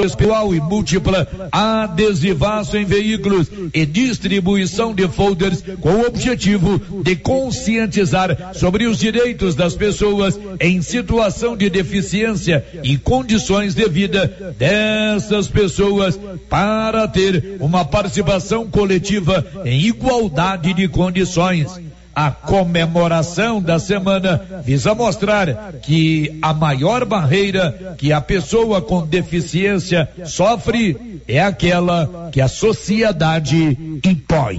espiritual e múltipla, adesivaço em veículos e distribuição de folders com o objetivo de conscientizar sobre os direitos das pessoas em situação de deficiência e condições de vida dessas pessoas para ter uma participação coletiva em igualdade de condições. A comemoração da semana visa mostrar que a maior barreira que a pessoa com deficiência sofre é aquela que a sociedade impõe.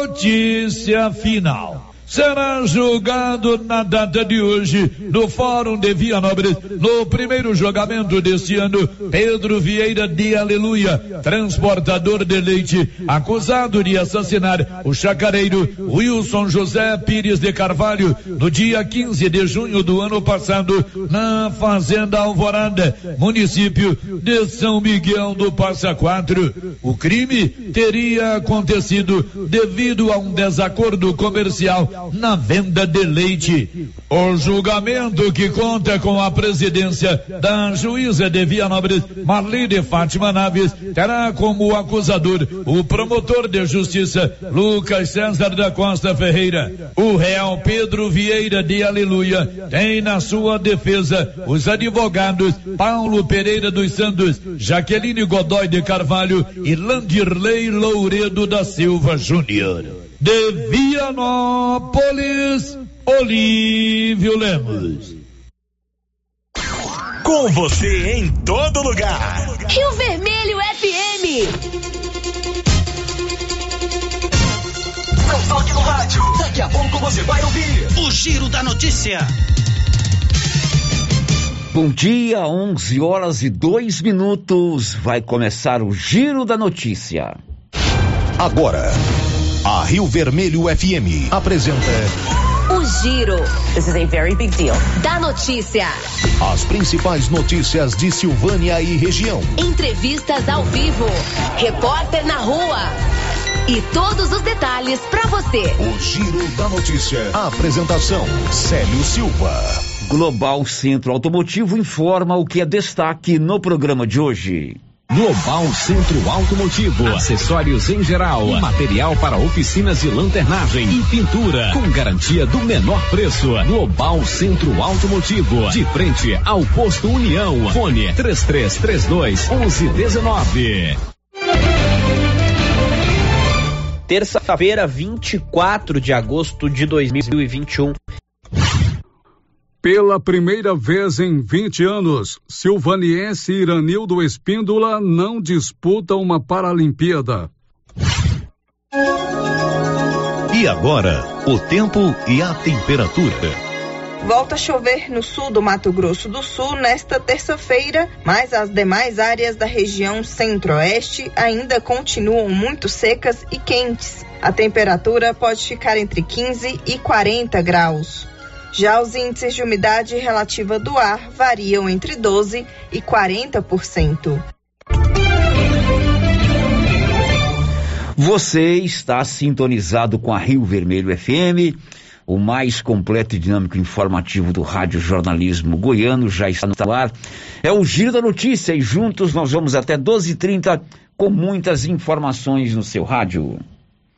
Notícia final será julgado na data de hoje no Fórum de Vianópolis, no primeiro julgamento deste ano, Pedro Vieira de Aleluia, transportador de leite, acusado de assassinar o chacareiro Wilson José Pires de Carvalho no dia 15 de junho do ano passado na Fazenda Alvorada, município de São Miguel do Passa Quatro. O crime teria acontecido devido a um desacordo comercial na venda de leite. O julgamento que conta com a presidência da juíza de Vianópolis, Marlene Fátima Naves, terá como acusador o promotor de justiça, Lucas César da Costa Ferreira. O réu Pedro Vieira de Aleluia tem na sua defesa os advogados Paulo Pereira dos Santos, Jaqueline Godoy de Carvalho e Landirley Louredo da Silva Júnior de Vianópolis, Olívio Lemos. Com você em todo lugar. Rio Vermelho FM. Não toque no rádio. Daqui a pouco você vai ouvir o Giro da Notícia. Bom dia, 11 horas e 2 minutos. Vai começar o Giro da Notícia. Agora. A Rio Vermelho FM apresenta O Giro. This is a very big deal. Da notícia. as principais notícias de Silvânia e região. Entrevistas ao vivo. Repórter na rua. E todos os detalhes para você. O Giro da Notícia. A apresentação: Célio Silva. Global Centro Automotivo informa o que é destaque no programa de hoje. Global Centro Automotivo, acessórios em geral, material para oficinas de lanternagem e pintura, com garantia do menor preço. Global Centro Automotivo, de frente ao posto União. Fone 3332 1119. Terça-feira, 24 de agosto de 2021. Pela primeira vez em 20 anos, Silvaniense e Iranildo Espíndola não disputam uma Paralimpíada. E agora, o tempo e a temperatura. Volta a chover no sul do Mato Grosso do Sul nesta terça-feira, mas as demais áreas da região centro-oeste ainda continuam muito secas e quentes. A temperatura pode ficar entre 15 e 40 graus. Já os índices de umidade relativa do ar variam entre 12 e 40%. Você está sintonizado com a Rio Vermelho FM, o mais completo e dinâmico informativo do rádio jornalismo goiano já está no ar. É o Giro da Notícia e juntos nós vamos até 12h30 com muitas informações no seu rádio.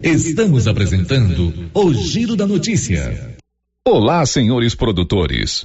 Estamos apresentando o Giro da Notícia. Olá, senhores produtores.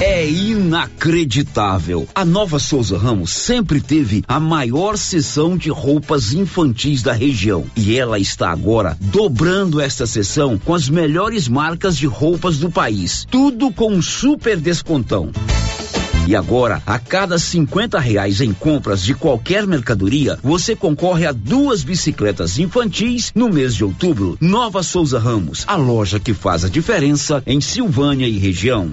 É inacreditável. A Nova Souza Ramos sempre teve a maior seção de roupas infantis da região. E ela está agora dobrando esta seção com as melhores marcas de roupas do país. Tudo com um super descontão. E agora, a cada 50 reais em compras de qualquer mercadoria, você concorre a duas bicicletas infantis no mês de outubro. Nova Souza Ramos, a loja que faz a diferença em Silvânia e região.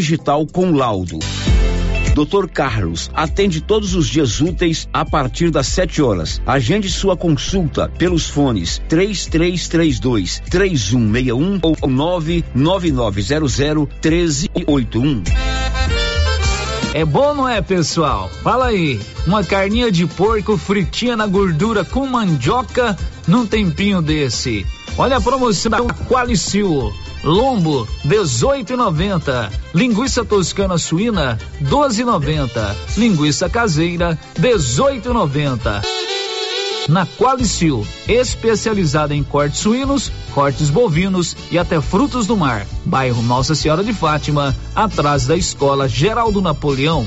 digital com laudo. Dr. Carlos atende todos os dias úteis a partir das 7 horas. Agende sua consulta pelos fones 3332 3161 ou 99900 1381. É bom, não é, pessoal? Fala aí. Uma carninha de porco fritinha na gordura com mandioca num tempinho desse. Olha a promoção da Qualicil. Lombo 18,90. Linguiça toscana suína 12,90. Linguiça caseira 18,90. Na Qualicil, especializada em cortes suínos, cortes bovinos e até frutos do mar. Bairro Nossa Senhora de Fátima, atrás da Escola Geraldo Napoleão.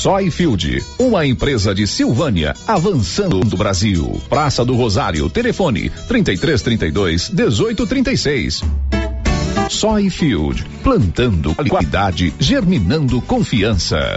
Soyfield, uma empresa de Silvânia, avançando do Brasil. Praça do Rosário, telefone 3332 1836. Soyfield, plantando qualidade, germinando confiança.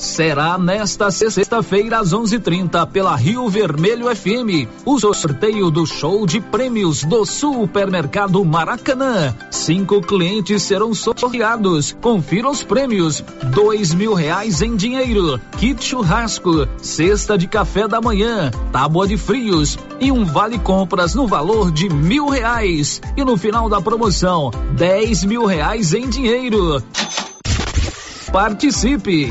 Será nesta sexta-feira às 11:30 pela Rio Vermelho FM o sorteio do show de prêmios do Supermercado Maracanã. Cinco clientes serão sorteados. Confira os prêmios: dois mil reais em dinheiro, kit churrasco, cesta de café da manhã, tábua de frios e um vale compras no valor de mil reais. E no final da promoção, dez mil reais em dinheiro. Participe!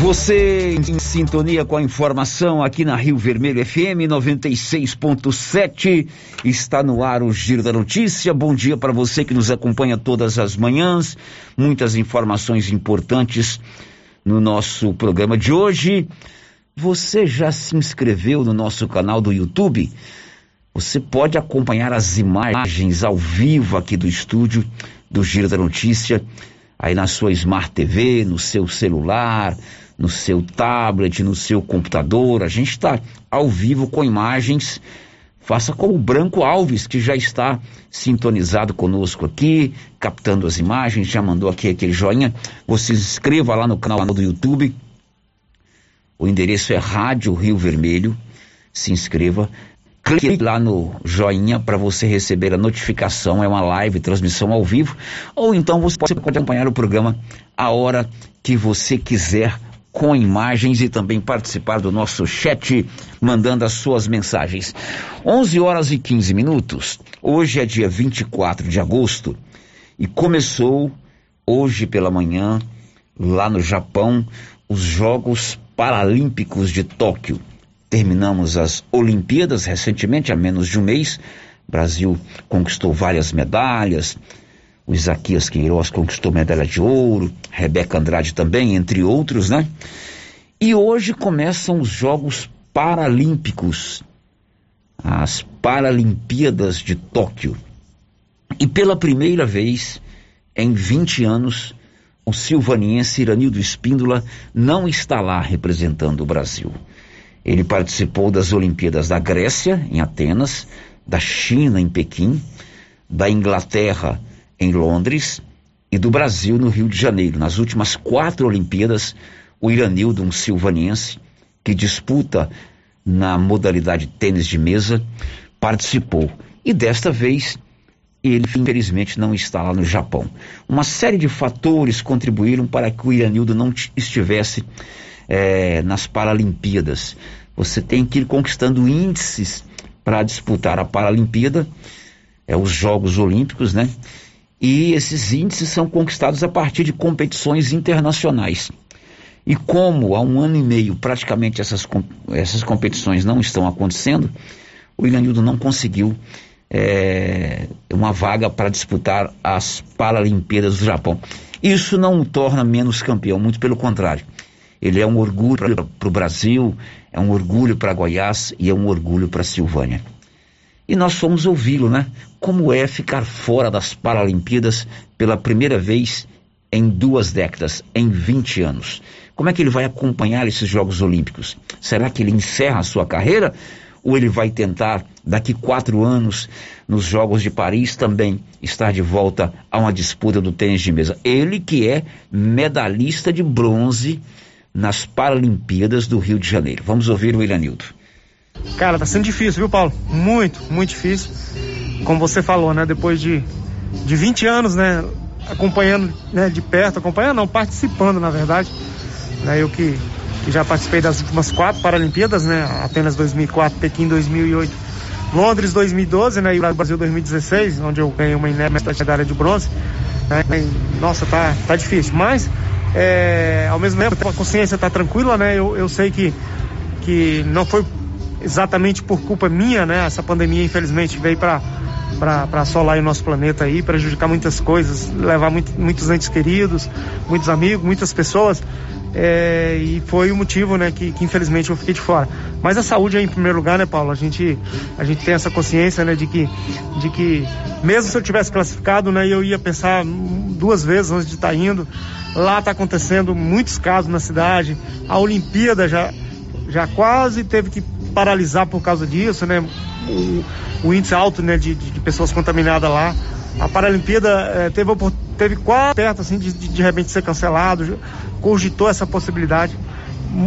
Você em sintonia com a informação aqui na Rio Vermelho FM 96.7 está no ar o Giro da Notícia. Bom dia para você que nos acompanha todas as manhãs. Muitas informações importantes no nosso programa de hoje. Você já se inscreveu no nosso canal do YouTube? Você pode acompanhar as imagens ao vivo aqui do estúdio do Giro da Notícia, aí na sua Smart TV, no seu celular, no seu tablet, no seu computador. A gente está ao vivo com imagens. Faça como o Branco Alves, que já está sintonizado conosco aqui, captando as imagens, já mandou aqui aquele joinha. Você se inscreva lá no canal do YouTube. O endereço é Rádio Rio Vermelho. Se inscreva. Clique lá no joinha para você receber a notificação. É uma live, transmissão ao vivo. Ou então você pode acompanhar o programa a hora que você quiser com imagens e também participar do nosso chat, mandando as suas mensagens. 11 horas e 15 minutos. Hoje é dia 24 de agosto e começou hoje pela manhã, lá no Japão, os Jogos Paralímpicos de Tóquio. Terminamos as Olimpíadas recentemente, há menos de um mês. O Brasil conquistou várias medalhas. O Isaquias Queiroz conquistou medalha de ouro, Rebeca Andrade também, entre outros, né? E hoje começam os Jogos Paralímpicos, as Paralimpíadas de Tóquio. E pela primeira vez em 20 anos, o silvaniense Iranildo Espíndola não está lá representando o Brasil. Ele participou das Olimpíadas da Grécia, em Atenas, da China, em Pequim, da Inglaterra, em Londres, e do Brasil, no Rio de Janeiro. Nas últimas quatro Olimpíadas, o Iranildo, um silvaniense, que disputa na modalidade tênis de mesa, participou. E desta vez ele infelizmente não está lá no Japão. Uma série de fatores contribuíram para que o Iranildo não estivesse é, nas Paralimpíadas. Você tem que ir conquistando índices para disputar a Paralimpíada, é, os Jogos Olímpicos, né? E esses índices são conquistados a partir de competições internacionais. E como há um ano e meio praticamente essas, essas competições não estão acontecendo, o Iranildo não conseguiu é, uma vaga para disputar as Paralimpíadas do Japão. Isso não o torna menos campeão, muito pelo contrário. Ele é um orgulho para o Brasil, é um orgulho para Goiás e é um orgulho para Silvânia. E nós fomos ouvi-lo, né? Como é ficar fora das Paralimpíadas pela primeira vez em duas décadas, em 20 anos? Como é que ele vai acompanhar esses Jogos Olímpicos? Será que ele encerra a sua carreira ou ele vai tentar, daqui quatro anos, nos Jogos de Paris, também estar de volta a uma disputa do tênis de mesa? Ele que é medalhista de bronze nas Paralimpíadas do Rio de Janeiro. Vamos ouvir o Iranildo. Cara, tá sendo difícil, viu, Paulo? Muito, muito difícil. Como você falou, né? Depois de, de 20 anos, né? Acompanhando né, de perto, acompanhando, não, participando, na verdade. Né, eu que que já participei das últimas quatro Paralimpíadas, né? Apenas 2004, Pequim 2008, Londres 2012, né? E o Brasil 2016, onde eu ganhei uma inédita medalha de bronze. Né? E, nossa, tá, tá difícil. Mas, é, ao mesmo tempo, a consciência tá tranquila, né? Eu, eu sei que, que não foi exatamente por culpa minha, né? Essa pandemia, infelizmente, veio para para assolar o nosso planeta aí, prejudicar muitas coisas, levar muito, muitos entes queridos, muitos amigos, muitas pessoas. É, e foi o motivo, né, que, que, infelizmente eu fiquei de fora. Mas a saúde é em primeiro lugar, né, Paulo? A gente, a gente tem essa consciência, né, de que, de que mesmo se eu tivesse classificado, né, eu ia pensar duas vezes antes de estar tá indo. Lá está acontecendo muitos casos na cidade. A Olimpíada já, já quase teve que paralisar por causa disso, né? O, o índice alto, né, de, de pessoas contaminadas lá. A Paralimpíada é, teve, teve quase perto assim, de, de, de repente ser cancelado, cogitou essa possibilidade.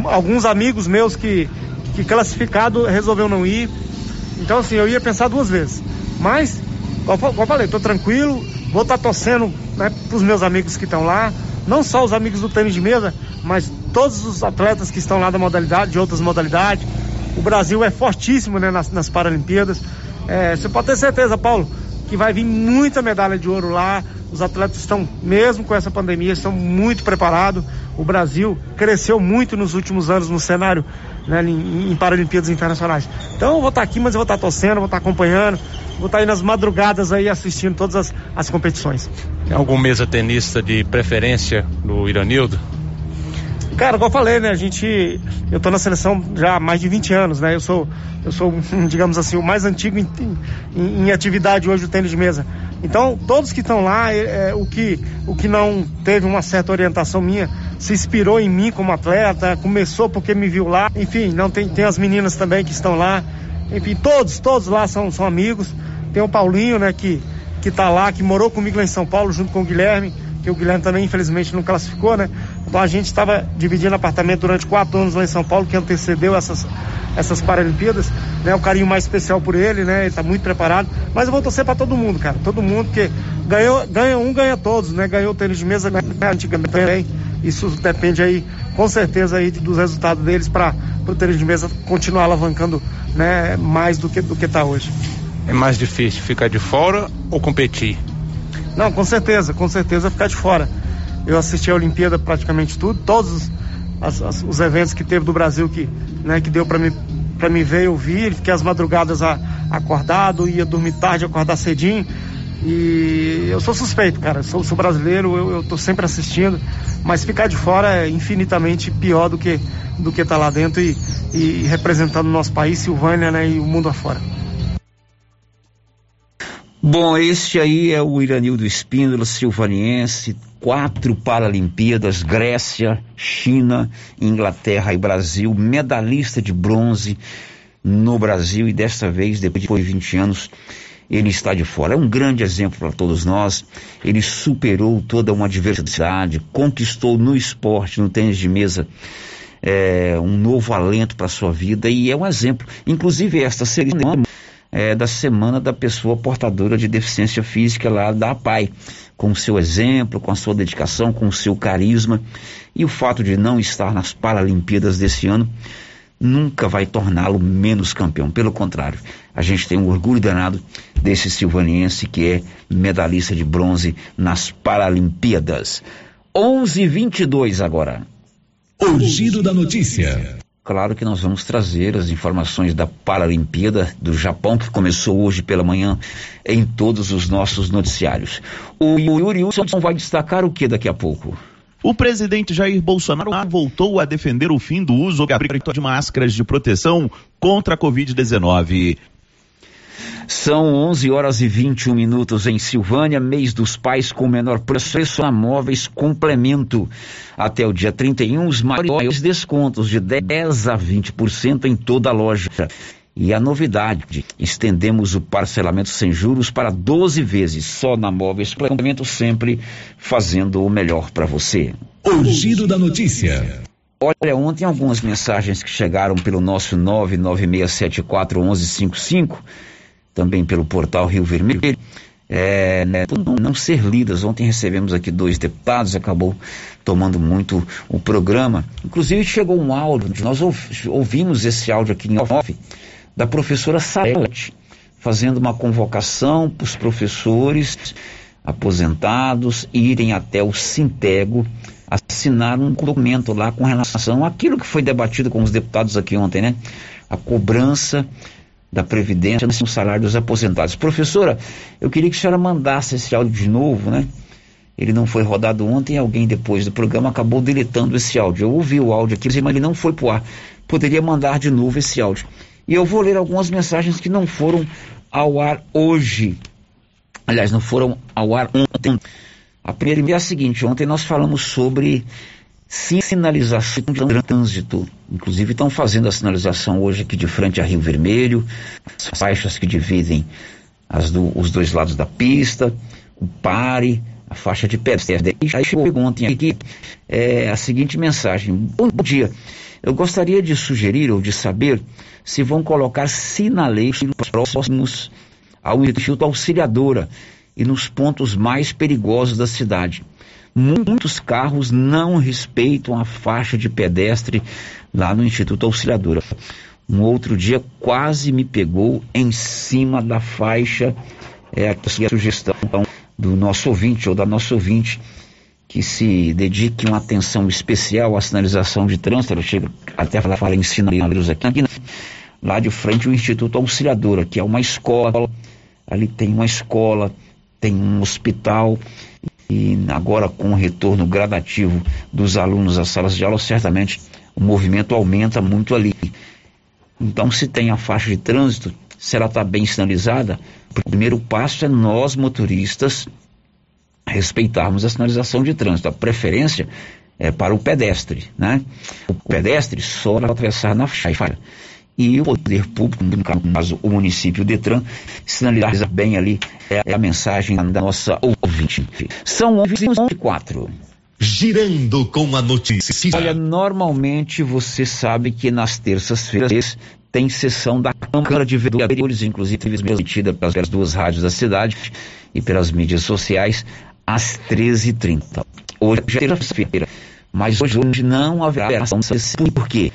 Alguns amigos meus que, que classificado resolveu não ir. Então assim, eu ia pensar duas vezes. Mas, como, eu falei, estou tranquilo, vou estar tá torcendo né, para os meus amigos que estão lá, não só os amigos do tênis de mesa, mas todos os atletas que estão lá da modalidade, de outras modalidades. O Brasil é fortíssimo né, nas, nas Paralimpíadas. É, você pode ter certeza, Paulo, que vai vir muita medalha de ouro lá. Os atletas estão, mesmo com essa pandemia, estão muito preparados. O Brasil cresceu muito nos últimos anos no cenário né, em, em Paralimpíadas Internacionais. Então eu vou estar aqui, mas eu vou estar torcendo, vou estar acompanhando, vou estar aí nas madrugadas aí assistindo todas as, as competições. Tem algum mesa tenista de preferência do Iranildo? Cara, como eu falei, né? A gente. Eu tô na seleção já há mais de 20 anos, né? Eu sou, eu sou digamos assim, o mais antigo em, em, em atividade hoje do tênis de mesa. Então, todos que estão lá, é, é, o, que, o que não teve uma certa orientação minha, se inspirou em mim como atleta, começou porque me viu lá. Enfim, não tem, tem as meninas também que estão lá. Enfim, todos, todos lá são, são amigos. Tem o Paulinho, né, que, que tá lá, que morou comigo lá em São Paulo, junto com o Guilherme que o Guilherme também infelizmente não classificou, né? Então a gente estava dividindo apartamento durante quatro anos lá em São Paulo, que antecedeu essas, essas Paralimpíadas, né? O carinho mais especial por ele, né? Ele está muito preparado. Mas eu vou torcer para todo mundo, cara. Todo mundo, porque ganhou, ganha um, ganha todos, né? Ganhou o tênis de mesa, ganha antigamente também. Isso depende aí, com certeza, aí dos resultados deles para o tênis de mesa continuar alavancando né, mais do que do que está hoje. É mais difícil ficar de fora ou competir? Não, com certeza, com certeza ficar de fora. Eu assisti a Olimpíada praticamente tudo, todos, as, as, os eventos que teve do Brasil que, né, que deu para mim para mim ver eu vi, fiquei as madrugadas a, acordado, ia dormir tarde, acordar cedinho. E eu sou suspeito, cara. Sou, sou brasileiro, eu, eu tô sempre assistindo, mas ficar de fora é infinitamente pior do que do que tá lá dentro e, e representando o nosso país, Silvânia, né, e o mundo afora. Bom, este aí é o Iranildo Espíndola, silvaniense, quatro Paralimpíadas, Grécia, China, Inglaterra e Brasil, medalhista de bronze no Brasil e desta vez, depois de 20 anos, ele está de fora. É um grande exemplo para todos nós. Ele superou toda uma adversidade, conquistou no esporte, no tênis de mesa, é, um novo alento para sua vida e é um exemplo. Inclusive, esta cerimônia é, da Semana da Pessoa Portadora de Deficiência Física lá da APAI, com o seu exemplo, com a sua dedicação, com o seu carisma. E o fato de não estar nas Paralimpíadas desse ano nunca vai torná-lo menos campeão. Pelo contrário, a gente tem um orgulho danado desse silvaniense que é medalhista de bronze nas Paralimpíadas. 11:22 agora. O giro da notícia. Claro que nós vamos trazer as informações da Paralimpíada do Japão, que começou hoje pela manhã em todos os nossos noticiários. O Yuri Wilson vai destacar o que daqui a pouco? O presidente Jair Bolsonaro voltou a defender o fim do uso de máscaras de proteção contra a Covid-19. São 11 horas e 21 minutos em Silvânia, mês dos pais com menor preço a móveis complemento. Até o dia 31, os maiores descontos de 10 a 20% em toda a loja. E a novidade, estendemos o parcelamento sem juros para 12 vezes, só na Móveis Complemento, sempre fazendo o melhor para você. O giro da notícia. Olha, ontem algumas mensagens que chegaram pelo nosso 996741155 também pelo portal Rio Vermelho, é, né, não, ser lidas. Ontem recebemos aqui dois deputados, acabou tomando muito o programa. Inclusive chegou um áudio, nós ouvimos esse áudio aqui em off, da professora Salete, fazendo uma convocação para os professores aposentados irem até o Sintego assinar um documento lá com relação àquilo que foi debatido com os deputados aqui ontem, né? A cobrança da Previdência no salário dos aposentados. Professora, eu queria que a senhora mandasse esse áudio de novo, né? Ele não foi rodado ontem, alguém depois do programa acabou deletando esse áudio. Eu ouvi o áudio aqui, mas ele não foi pro ar. Poderia mandar de novo esse áudio. E eu vou ler algumas mensagens que não foram ao ar hoje. Aliás, não foram ao ar ontem. A primeira é a seguinte: ontem nós falamos sobre sinalização de trânsito. Inclusive estão fazendo a sinalização hoje aqui de frente a Rio Vermelho, as faixas que dividem do, os dois lados da pista, o pare, a faixa de pedestre. Aí chegou ontem aqui é, a seguinte mensagem: Bom dia. Eu gostaria de sugerir ou de saber se vão colocar sinaleiros próximos ao Instituto Auxiliadora e nos pontos mais perigosos da cidade. Muitos carros não respeitam a faixa de pedestre lá no Instituto Auxiliadora. Um outro dia quase me pegou em cima da faixa. É aqui a sugestão do nosso ouvinte ou da nossa ouvinte que se dedique uma atenção especial à sinalização de trânsito. Eu chego até a falar em sinaleiros aqui, né? lá de frente o Instituto Auxiliadora, que é uma escola. Ali tem uma escola, tem um hospital e agora com o retorno gradativo dos alunos às salas de aula, certamente o movimento aumenta muito ali. Então, se tem a faixa de trânsito, se ela está bem sinalizada, o primeiro passo é nós, motoristas, respeitarmos a sinalização de trânsito. A preferência é para o pedestre, né? O pedestre só atravessar na faixa e o poder público, no caso o município Detran, sinaliza bem ali é a mensagem da nossa ouvinte. São 11h24. Girando com a notícia. Olha, normalmente você sabe que nas terças-feiras tem sessão da Câmara de Vereadores, inclusive transmitida pelas duas rádios da cidade e pelas mídias sociais, às 13h30. Hoje é terça-feira, mas hoje, hoje não haverá ação. Por quê?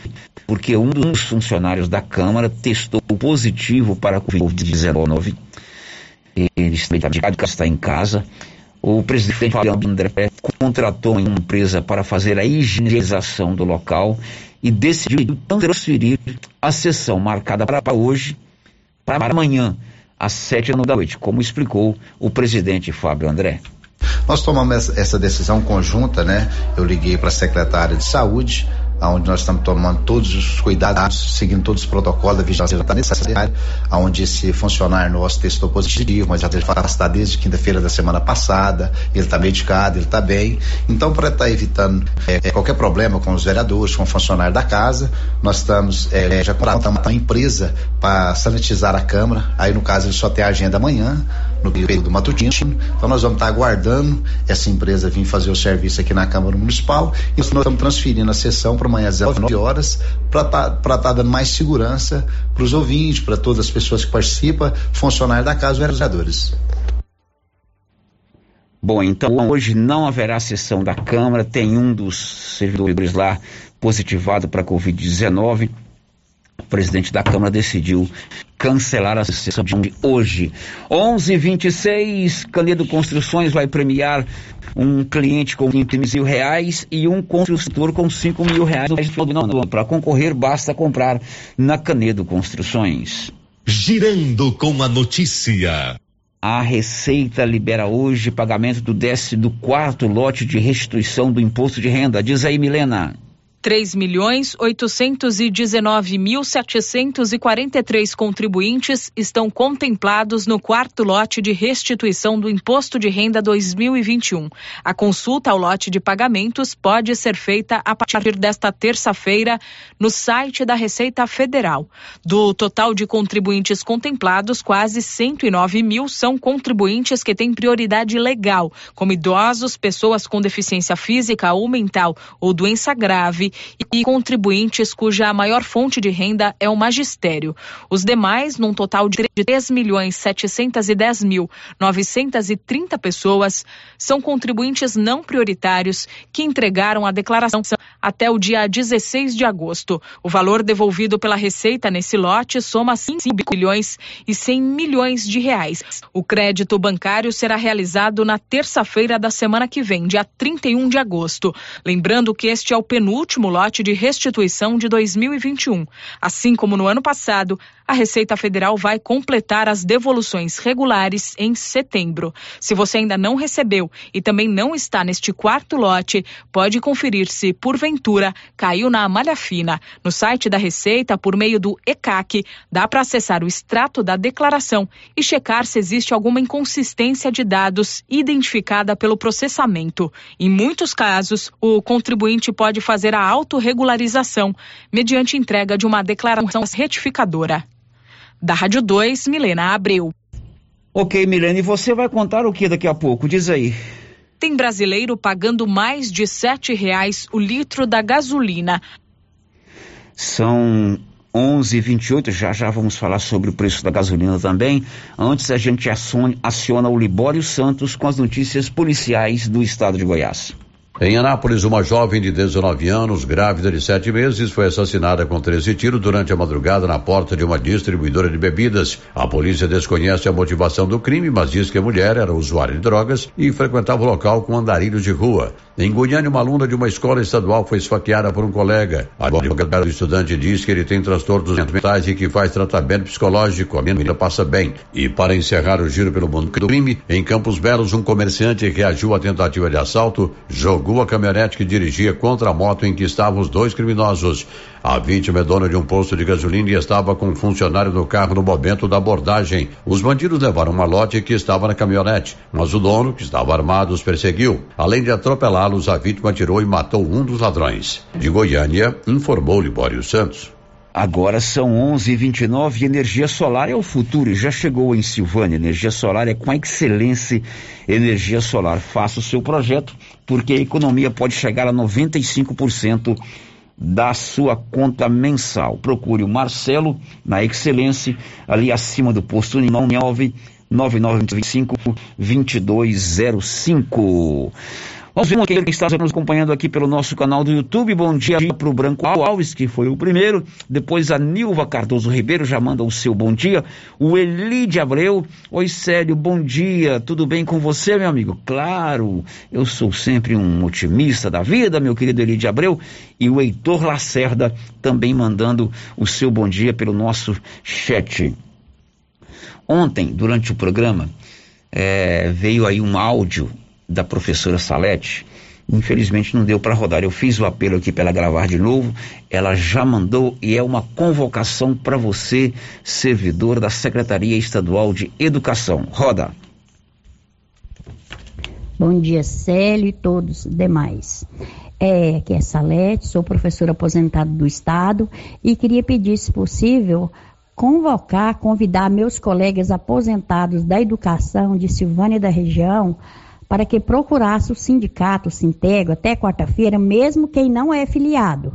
porque um dos funcionários da Câmara testou positivo para a Covid-19. Ele está em casa. O presidente André contratou uma empresa para fazer a higienização do local e decidiu transferir a sessão marcada para hoje para amanhã, às sete da noite, como explicou o presidente Fábio André. Nós tomamos essa decisão conjunta, né? Eu liguei para a secretária de saúde, onde nós estamos tomando todos os cuidados, seguindo todos os protocolos da vigilância necessária, onde esse funcionário nosso testou positivo, mas já afastado desde quinta-feira da semana passada, ele está medicado, ele está bem. Então, para estar tá evitando é, qualquer problema com os vereadores, com o funcionário da casa, nós estamos é, já contratamos uma empresa para sanitizar a Câmara, aí no caso ele só tem a agenda amanhã, no período matutino. Então nós vamos estar aguardando essa empresa vir fazer o serviço aqui na Câmara Municipal e nós estamos transferindo a sessão para amanhã às 19 horas para estar tá, tá dando mais segurança para os ouvintes, para todas as pessoas que participam, funcionários da casa, vereadores. Bom, então hoje não haverá sessão da Câmara, tem um dos servidores lá positivado para Covid-19 o presidente da Câmara decidiu cancelar a sessão de hoje. 11:26 Canedo Construções vai premiar um cliente com 20 mil reais e um construtor com 5 mil reais. Para concorrer, basta comprar na Canedo Construções. Girando com a notícia. A Receita libera hoje pagamento do décimo do quarto lote de restituição do imposto de renda. Diz aí, Milena. 3 milhões 819 mil 743 contribuintes estão contemplados no quarto lote de restituição do Imposto de Renda 2021. A consulta ao lote de pagamentos pode ser feita a partir desta terça-feira no site da Receita Federal. Do total de contribuintes contemplados, quase 109 mil são contribuintes que têm prioridade legal, como idosos, pessoas com deficiência física ou mental ou doença grave e contribuintes cuja maior fonte de renda é o magistério. Os demais, num total de 3 milhões 710 mil 930 pessoas, são contribuintes não prioritários que entregaram a declaração até o dia 16 de agosto. O valor devolvido pela Receita nesse lote soma 5 bilhões e 100 milhões de reais. O crédito bancário será realizado na terça-feira da semana que vem, dia 31 de agosto. Lembrando que este é o penúltimo lote de restituição de 2021. Assim como no ano passado, a Receita Federal vai completar as devoluções regulares em setembro. Se você ainda não recebeu e também não está neste quarto lote, pode conferir se, porventura, caiu na malha fina. No site da Receita, por meio do ECAC, dá para acessar o extrato da declaração e checar se existe alguma inconsistência de dados identificada pelo processamento. Em muitos casos, o contribuinte pode fazer a autorregularização mediante entrega de uma declaração retificadora. Da Rádio 2, Milena Abreu. Ok, Milena, e você vai contar o que daqui a pouco? Diz aí. Tem brasileiro pagando mais de sete reais o litro da gasolina. São 11:28 já já vamos falar sobre o preço da gasolina também. Antes a gente aciona o Libório Santos com as notícias policiais do estado de Goiás. Em Anápolis, uma jovem de 19 anos, grávida de 7 meses, foi assassinada com 13 tiros durante a madrugada na porta de uma distribuidora de bebidas. A polícia desconhece a motivação do crime, mas diz que a mulher era usuária de drogas e frequentava o local com andarilhos de rua. Em Goiânia, uma aluna de uma escola estadual foi esfaqueada por um colega. A advogada do estudante diz que ele tem transtornos mentais e que faz tratamento psicológico. A menina passa bem. E para encerrar o giro pelo mundo do crime, em Campos Belos, um comerciante reagiu à tentativa de assalto, jogou a caminhonete que dirigia contra a moto em que estavam os dois criminosos. A vítima é dona de um posto de gasolina e estava com um funcionário no carro no momento da abordagem. Os bandidos levaram uma lote que estava na caminhonete, mas o dono, que estava armado, os perseguiu. Além de atropelá-los, a vítima atirou e matou um dos ladrões. De Goiânia, informou Libório Santos. Agora são 11:29 e energia solar é o futuro. Já chegou em Silvânia. Energia solar é com excelência. Energia solar. Faça o seu projeto, porque a economia pode chegar a 95% da sua conta mensal. Procure o Marcelo na Excelência, ali acima do posto 9, 9925 2205. Vamos ver quem está nos acompanhando aqui pelo nosso canal do YouTube. Bom dia para o Branco Alves, que foi o primeiro. Depois a Nilva Cardoso Ribeiro já manda o seu bom dia. O Elide Abreu. Oi, Célio, bom dia. Tudo bem com você, meu amigo? Claro, eu sou sempre um otimista da vida, meu querido Elide Abreu. E o Heitor Lacerda também mandando o seu bom dia pelo nosso chat. Ontem, durante o programa, é, veio aí um áudio da professora Salete. Infelizmente não deu para rodar. Eu fiz o apelo aqui para ela gravar de novo. Ela já mandou e é uma convocação para você, servidor da Secretaria Estadual de Educação. Roda. Bom dia, Célio e todos demais. É, aqui é Salete, sou professora aposentada do Estado e queria pedir, se possível, convocar, convidar meus colegas aposentados da educação de Silvânia da região para que procurasse o sindicato, o Sintego, até quarta-feira, mesmo quem não é filiado.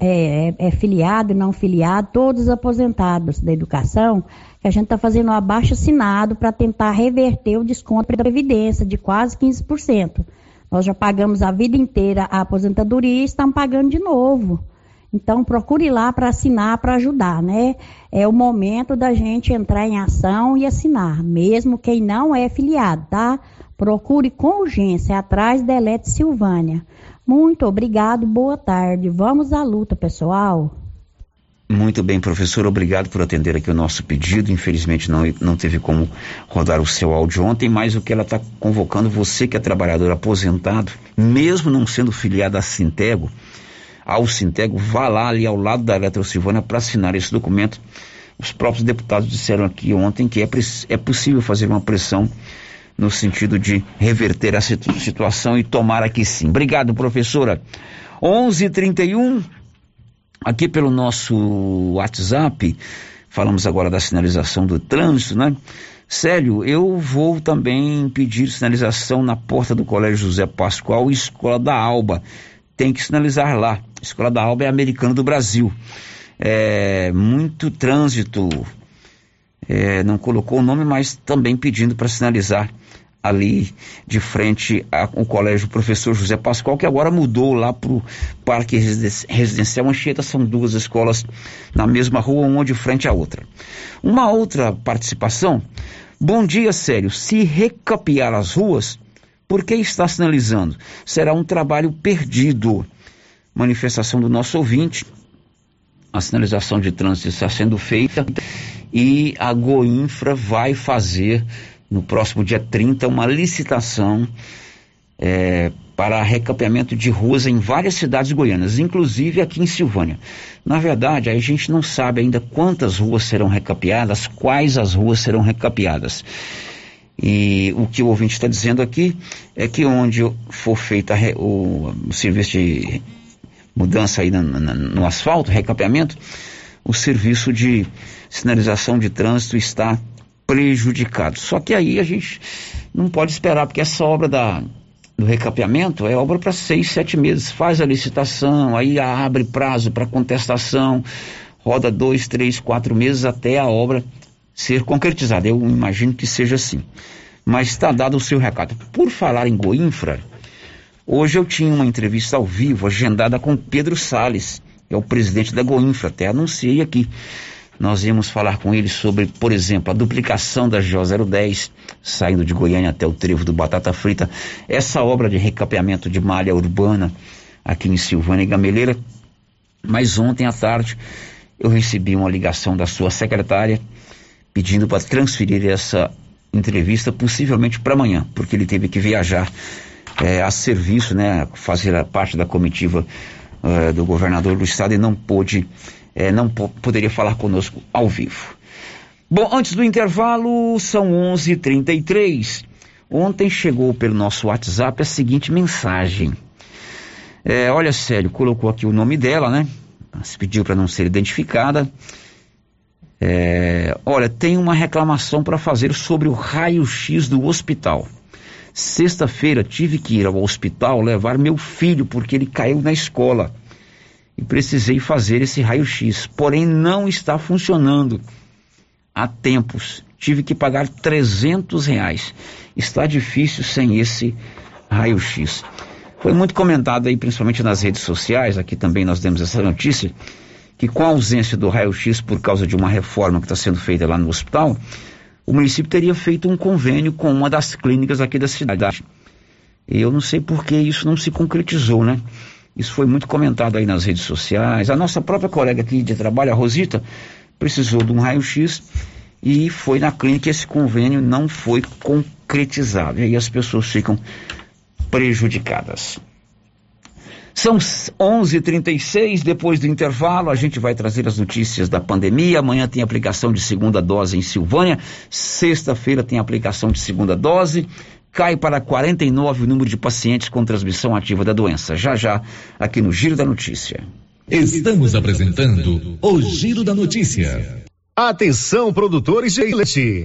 É, é, é filiado não filiado, todos aposentados da educação, que a gente está fazendo um abaixo assinado para tentar reverter o desconto da Previdência de quase 15%. Nós já pagamos a vida inteira a aposentadoria e estamos pagando de novo. Então, procure lá para assinar, para ajudar, né? É o momento da gente entrar em ação e assinar, mesmo quem não é filiado, tá? Procure com urgência atrás da Elete Silvânia. Muito obrigado, boa tarde. Vamos à luta, pessoal. Muito bem, professor, obrigado por atender aqui o nosso pedido. Infelizmente não, não teve como rodar o seu áudio ontem, mas o que ela está convocando, você que é trabalhador aposentado, mesmo não sendo filiado à Sintego, ao Sintego, vá lá ali ao lado da Eletro Silvânia para assinar esse documento. Os próprios deputados disseram aqui ontem que é, é possível fazer uma pressão no sentido de reverter a situ situação e tomar aqui sim. Obrigado, professora. 11:31 aqui pelo nosso WhatsApp, falamos agora da sinalização do trânsito, né? Célio, eu vou também pedir sinalização na porta do Colégio José Pascoal e Escola da Alba. Tem que sinalizar lá. Escola da Alba é americana do Brasil. É, muito trânsito. É, não colocou o nome, mas também pedindo para sinalizar ali de frente ao colégio Professor José Pascoal, que agora mudou lá para o Parque Residencial Anchieta, são duas escolas na mesma rua, uma de frente à outra. Uma outra participação, bom dia, sério, se recapear as ruas, por que está sinalizando? Será um trabalho perdido. Manifestação do nosso ouvinte, a sinalização de trânsito está sendo feita e a Goinfra vai fazer no próximo dia 30, uma licitação é, para recapeamento de ruas em várias cidades goianas, inclusive aqui em Silvânia. Na verdade, a gente não sabe ainda quantas ruas serão recapeadas, quais as ruas serão recapeadas. E o que o ouvinte está dizendo aqui é que onde for feita o, o, serviço de mudança aí no, no, no asfalto, recapeamento, o serviço de sinalização de trânsito está prejudicado. Só que aí a gente não pode esperar, porque essa obra da, do recapeamento é obra para seis, sete meses. Faz a licitação, aí abre prazo para contestação, roda dois, três, quatro meses até a obra ser concretizada. Eu imagino que seja assim. Mas está dado o seu recado. Por falar em Goinfra, hoje eu tinha uma entrevista ao vivo agendada com Pedro Sales, que é o presidente da Goinfra, até anunciei aqui. Nós íamos falar com ele sobre, por exemplo, a duplicação da GO 010, saindo de Goiânia até o trevo do Batata Frita, essa obra de recapeamento de malha urbana aqui em Silvânia e Gameleira. Mas ontem à tarde eu recebi uma ligação da sua secretária pedindo para transferir essa entrevista possivelmente para amanhã, porque ele teve que viajar é, a serviço, né, fazer parte da comitiva é, do governador do estado e não pôde é, não poderia falar conosco ao vivo. Bom, antes do intervalo, são 11:33. h 33 Ontem chegou pelo nosso WhatsApp a seguinte mensagem. É, olha, sério, colocou aqui o nome dela, né? Se pediu para não ser identificada. É, olha, tem uma reclamação para fazer sobre o raio-x do hospital. Sexta-feira tive que ir ao hospital levar meu filho porque ele caiu na escola e precisei fazer esse raio-x, porém não está funcionando há tempos tive que pagar 300 reais. Está difícil sem esse raio-x. Foi muito comentado aí, principalmente nas redes sociais, aqui também nós demos essa notícia, que com a ausência do raio-x por causa de uma reforma que está sendo feita lá no hospital, o município teria feito um convênio com uma das clínicas aqui da cidade. Eu não sei por que isso não se concretizou, né? Isso foi muito comentado aí nas redes sociais. A nossa própria colega aqui de trabalho, a Rosita, precisou de um raio-x e foi na clínica esse convênio não foi concretizado. E aí as pessoas ficam prejudicadas. São 11:36 depois do intervalo, a gente vai trazer as notícias da pandemia. Amanhã tem aplicação de segunda dose em Silvânia, sexta-feira tem aplicação de segunda dose. Cai para 49 o número de pacientes com transmissão ativa da doença. Já já, aqui no Giro da Notícia. Estamos apresentando o Giro da Notícia. Atenção, produtores de leite.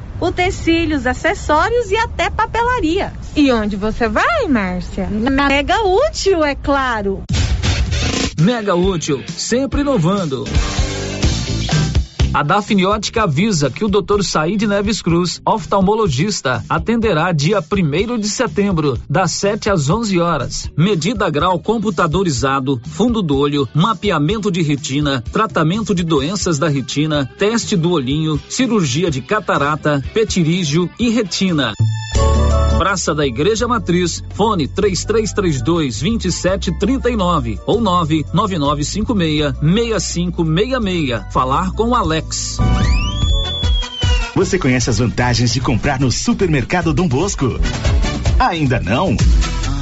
utensílios, acessórios e até papelaria. E onde você vai, Márcia? Na Mega Útil, é claro. Mega Útil, sempre inovando. A Dafniótica avisa que o Dr. Said Neves Cruz, oftalmologista, atenderá dia 1 de setembro, das 7 às 11 horas. Medida grau computadorizado, fundo do olho, mapeamento de retina, tratamento de doenças da retina, teste do olhinho, cirurgia de catarata, petirígio e retina. Praça da Igreja Matriz, fone 3332 2739 ou 99956 6566. Falar com o Alex. Você conhece as vantagens de comprar no Supermercado Dom Bosco? Ainda não?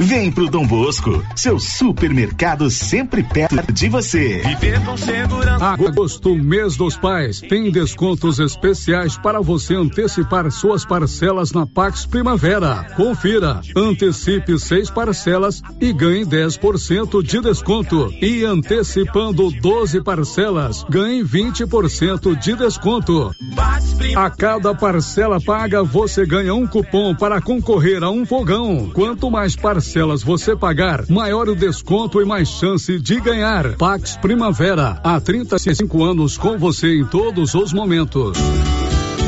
Vem pro Dom Bosco, seu supermercado sempre perto de você. Viver com segurança. Agosto, mês dos pais, tem descontos especiais para você antecipar suas parcelas na Pax Primavera. Confira, antecipe seis parcelas e ganhe 10% de desconto. E antecipando 12 parcelas, ganhe 20% de desconto. A cada parcela paga, você ganha um cupom para concorrer a um fogão. Quanto mais parcelas parcelas você pagar, maior o desconto e mais chance de ganhar. Pax Primavera, há 35 anos com você em todos os momentos.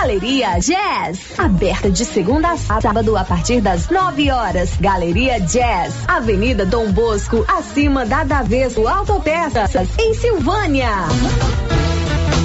Galeria Jazz, aberta de segunda a sábado a partir das 9 horas. Galeria Jazz, Avenida Dom Bosco, acima da Daveso Autopeças, em Silvânia.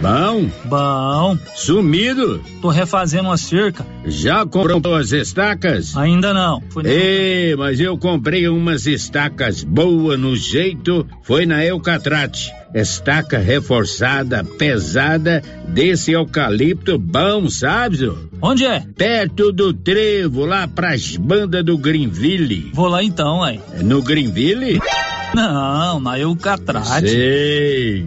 Bom? Bom. Sumido? Tô refazendo uma cerca. Já comprou as estacas? Ainda não. Ei, mas eu comprei umas estacas boas no jeito, foi na Eucatrate. Estaca reforçada, pesada, desse eucalipto bom, sabe? Onde é? Perto do trevo, lá pras bandas do Greenville. Vou lá então, aí. No Greenville? Não, na Eucatrate. Sei.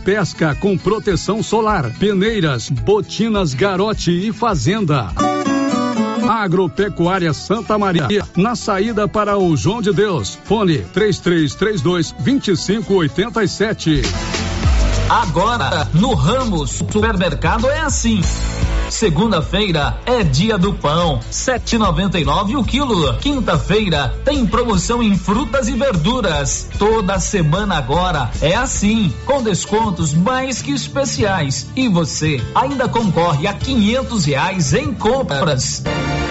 pesca com proteção solar, peneiras, botinas garote e fazenda. Agropecuária Santa Maria, na saída para o João de Deus. Fone 3332 2587. Agora, no Ramos Supermercado é assim. Segunda-feira é dia do pão, 7,99 o quilo. Quinta-feira tem promoção em frutas e verduras. Toda semana agora é assim, com descontos mais que especiais. E você ainda concorre a quinhentos reais em compras.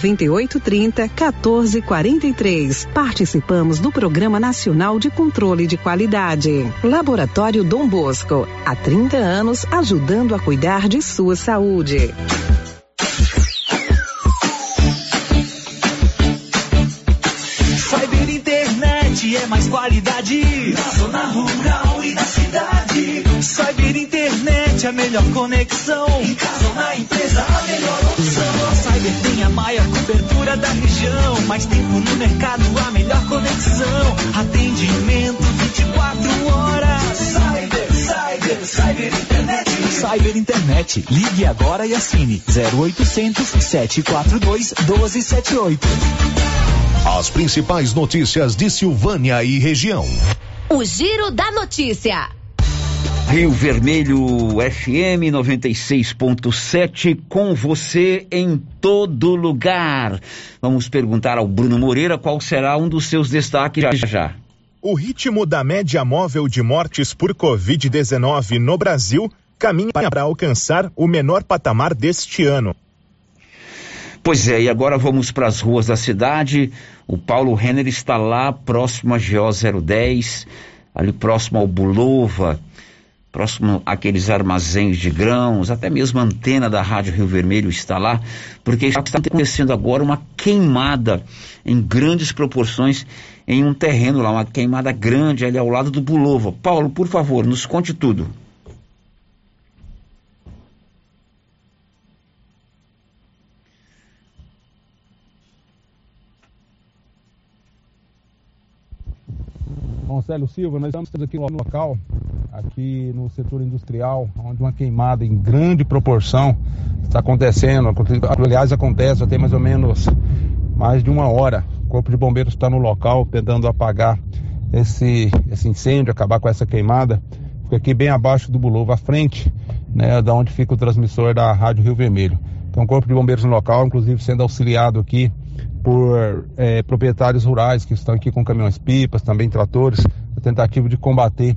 9830 1443. Participamos do Programa Nacional de Controle de Qualidade. Laboratório Dom Bosco, há 30 anos ajudando a cuidar de sua saúde. Cyber Internet é mais qualidade na zona rural e na cidade. Cyber Internet é a melhor conexão. Em casa ou na empresa, a melhor opção. A Cyber tem a maior cobertura da região. Mais tempo no mercado, a melhor conexão. Atendimento 24 horas. Cyber, Cyber, Cyber Internet. Cyber Internet. Ligue agora e assine 0800 742 1278. As principais notícias de Silvânia e região. O Giro da Notícia. Rio Vermelho FM 96.7 com você em todo lugar. Vamos perguntar ao Bruno Moreira qual será um dos seus destaques já já. O ritmo da média móvel de mortes por Covid-19 no Brasil caminha para alcançar o menor patamar deste ano. Pois é, e agora vamos para as ruas da cidade. O Paulo Renner está lá, próximo a GO 010, ali próximo ao Bulova, próximo àqueles armazéns de grãos, até mesmo a antena da Rádio Rio Vermelho está lá, porque está acontecendo agora uma queimada em grandes proporções em um terreno lá, uma queimada grande ali ao lado do Bulova. Paulo, por favor, nos conte tudo. Célio Silva, nós estamos aqui no local, aqui no setor industrial, onde uma queimada em grande proporção está acontecendo. Aliás, acontece até mais ou menos mais de uma hora. O Corpo de Bombeiros está no local tentando apagar esse, esse incêndio, acabar com essa queimada. Fica aqui bem abaixo do Bulova, à frente, né, da onde fica o transmissor da Rádio Rio Vermelho. Então, o Corpo de Bombeiros no local, inclusive sendo auxiliado aqui por é, proprietários rurais que estão aqui com caminhões-pipas, também tratores, a tentativa de combater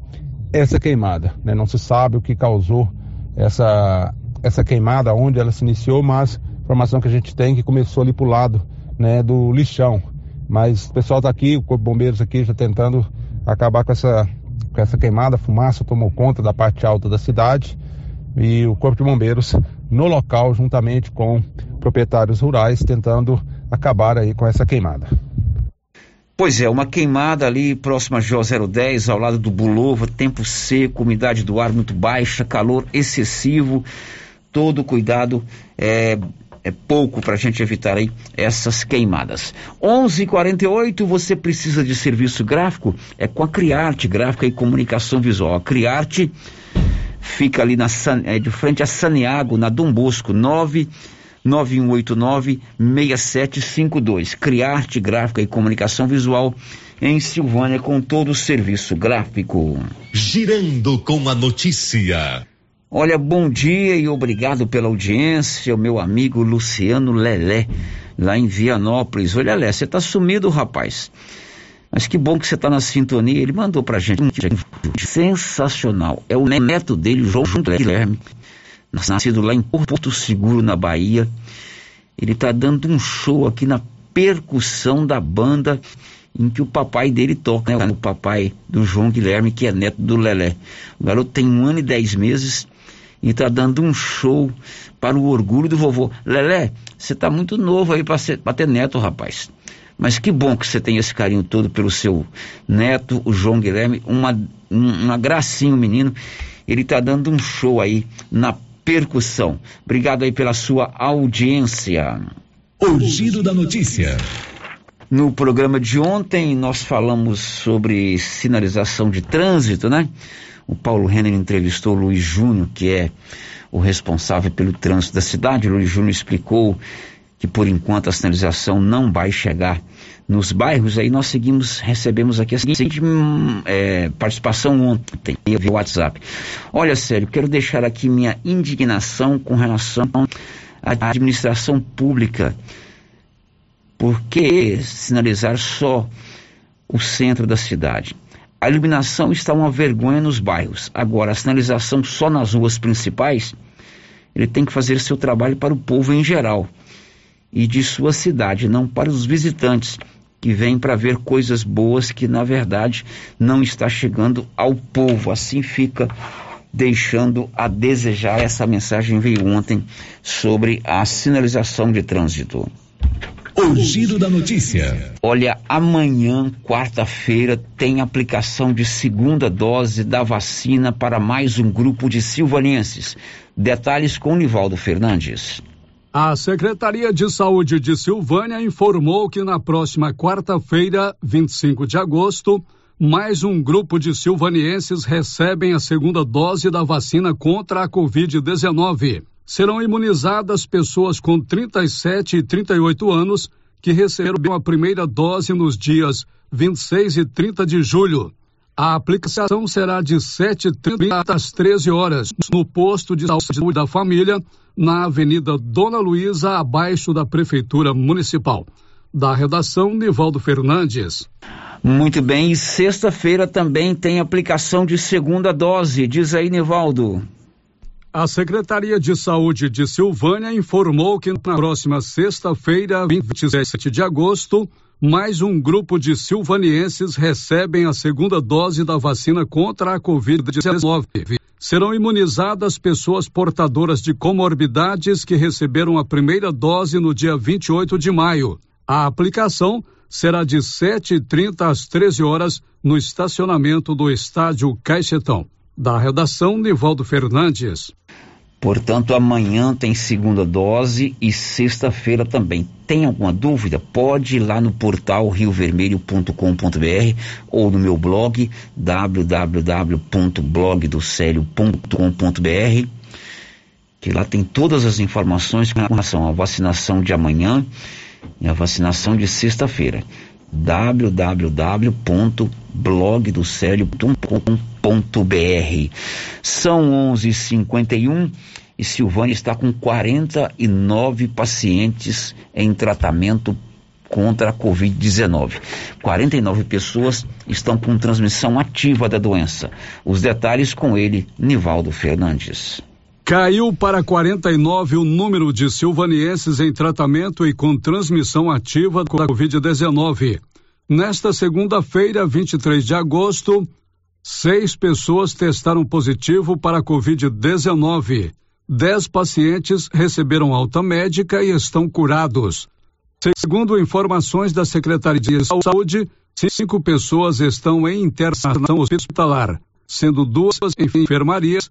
essa queimada. Né? Não se sabe o que causou essa, essa queimada, onde ela se iniciou, mas a informação que a gente tem é que começou ali para o lado né, do lixão. Mas o pessoal está aqui, o Corpo de Bombeiros aqui já tentando acabar com essa, com essa queimada, a fumaça tomou conta da parte alta da cidade e o Corpo de Bombeiros no local, juntamente com proprietários rurais, tentando acabar aí com essa queimada. Pois é, uma queimada ali próxima a J010, ao lado do Bulova, tempo seco, umidade do ar muito baixa, calor excessivo, todo cuidado é, é pouco para a gente evitar aí essas queimadas. 11:48 você precisa de serviço gráfico? É com a Criarte, gráfica e comunicação visual. A Criarte fica ali na, é, de frente a Saniago, na Dom Bosco, 9 9189-6752. Criarte Gráfica e Comunicação Visual em Silvânia com todo o serviço gráfico. Girando com a notícia. Olha, bom dia e obrigado pela audiência, meu amigo Luciano Lelé, lá em Vianópolis. Olha, Lelé, você tá sumido, rapaz. Mas que bom que você está na sintonia. Ele mandou pra gente um sensacional. É o neto dele, João Guilherme nascido lá em Porto Seguro, na Bahia. Ele está dando um show aqui na percussão da banda em que o papai dele toca, né? O papai do João Guilherme, que é neto do Lelé. O garoto tem um ano e dez meses e está dando um show para o orgulho do vovô. Lelé, você está muito novo aí para ter neto, rapaz. Mas que bom que você tem esse carinho todo pelo seu neto, o João Guilherme, uma, uma gracinha, o menino. Ele está dando um show aí na repercussão. Obrigado aí pela sua audiência. O giro da notícia. No programa de ontem nós falamos sobre sinalização de trânsito, né? O Paulo Renner entrevistou o Luiz Júnior, que é o responsável pelo trânsito da cidade. O Luiz Júnior explicou que por enquanto a sinalização não vai chegar nos bairros, aí nós seguimos, recebemos aqui a seguinte hum, é, participação ontem via WhatsApp. Olha, sério, quero deixar aqui minha indignação com relação à administração pública. Por que sinalizar só o centro da cidade? A iluminação está uma vergonha nos bairros. Agora, a sinalização só nas ruas principais, ele tem que fazer seu trabalho para o povo em geral e de sua cidade, não para os visitantes que vêm para ver coisas boas que na verdade não está chegando ao povo. Assim fica deixando a desejar. Essa mensagem veio ontem sobre a sinalização de trânsito. O giro da notícia. Olha, amanhã, quarta-feira, tem aplicação de segunda dose da vacina para mais um grupo de silvanenses. Detalhes com Nivaldo Fernandes. A Secretaria de Saúde de Silvânia informou que na próxima quarta-feira, 25 de agosto, mais um grupo de silvanienses recebem a segunda dose da vacina contra a Covid-19. Serão imunizadas pessoas com 37 e 38 anos que receberam a primeira dose nos dias 26 e 30 de julho. A aplicação será de 7h30 às 13 horas no posto de saúde da família na Avenida Dona Luísa, abaixo da Prefeitura Municipal. Da redação, Nivaldo Fernandes. Muito bem, e sexta-feira também tem aplicação de segunda dose, diz aí, Nivaldo. A Secretaria de Saúde de Silvânia informou que na próxima sexta-feira, 27 de agosto, mais um grupo de silvanienses recebem a segunda dose da vacina contra a Covid-19 serão imunizadas pessoas portadoras de comorbidades que receberam a primeira dose no dia 28 de maio. A aplicação será de 7h30 às 13 horas no estacionamento do estádio Caixetão. Da redação, Nivaldo Fernandes. Portanto, amanhã tem segunda dose e sexta-feira também. Tem alguma dúvida? Pode ir lá no portal riovermelho.com.br ou no meu blog www.blogdocelio.com.br que lá tem todas as informações com relação à vacinação de amanhã e a vacinação de sexta-feira www.blogdocelio.com.br São 11:51 e Silvânia está com 49 pacientes em tratamento contra a Covid-19. 49 pessoas estão com transmissão ativa da doença. Os detalhes com ele, Nivaldo Fernandes. Caiu para 49 o número de silvanienses em tratamento e com transmissão ativa da Covid-19. Nesta segunda-feira, 23 de agosto, seis pessoas testaram positivo para a Covid-19. Dez pacientes receberam alta médica e estão curados. Segundo informações da Secretaria de Saúde, cinco pessoas estão em internação hospitalar, sendo duas em enfermarias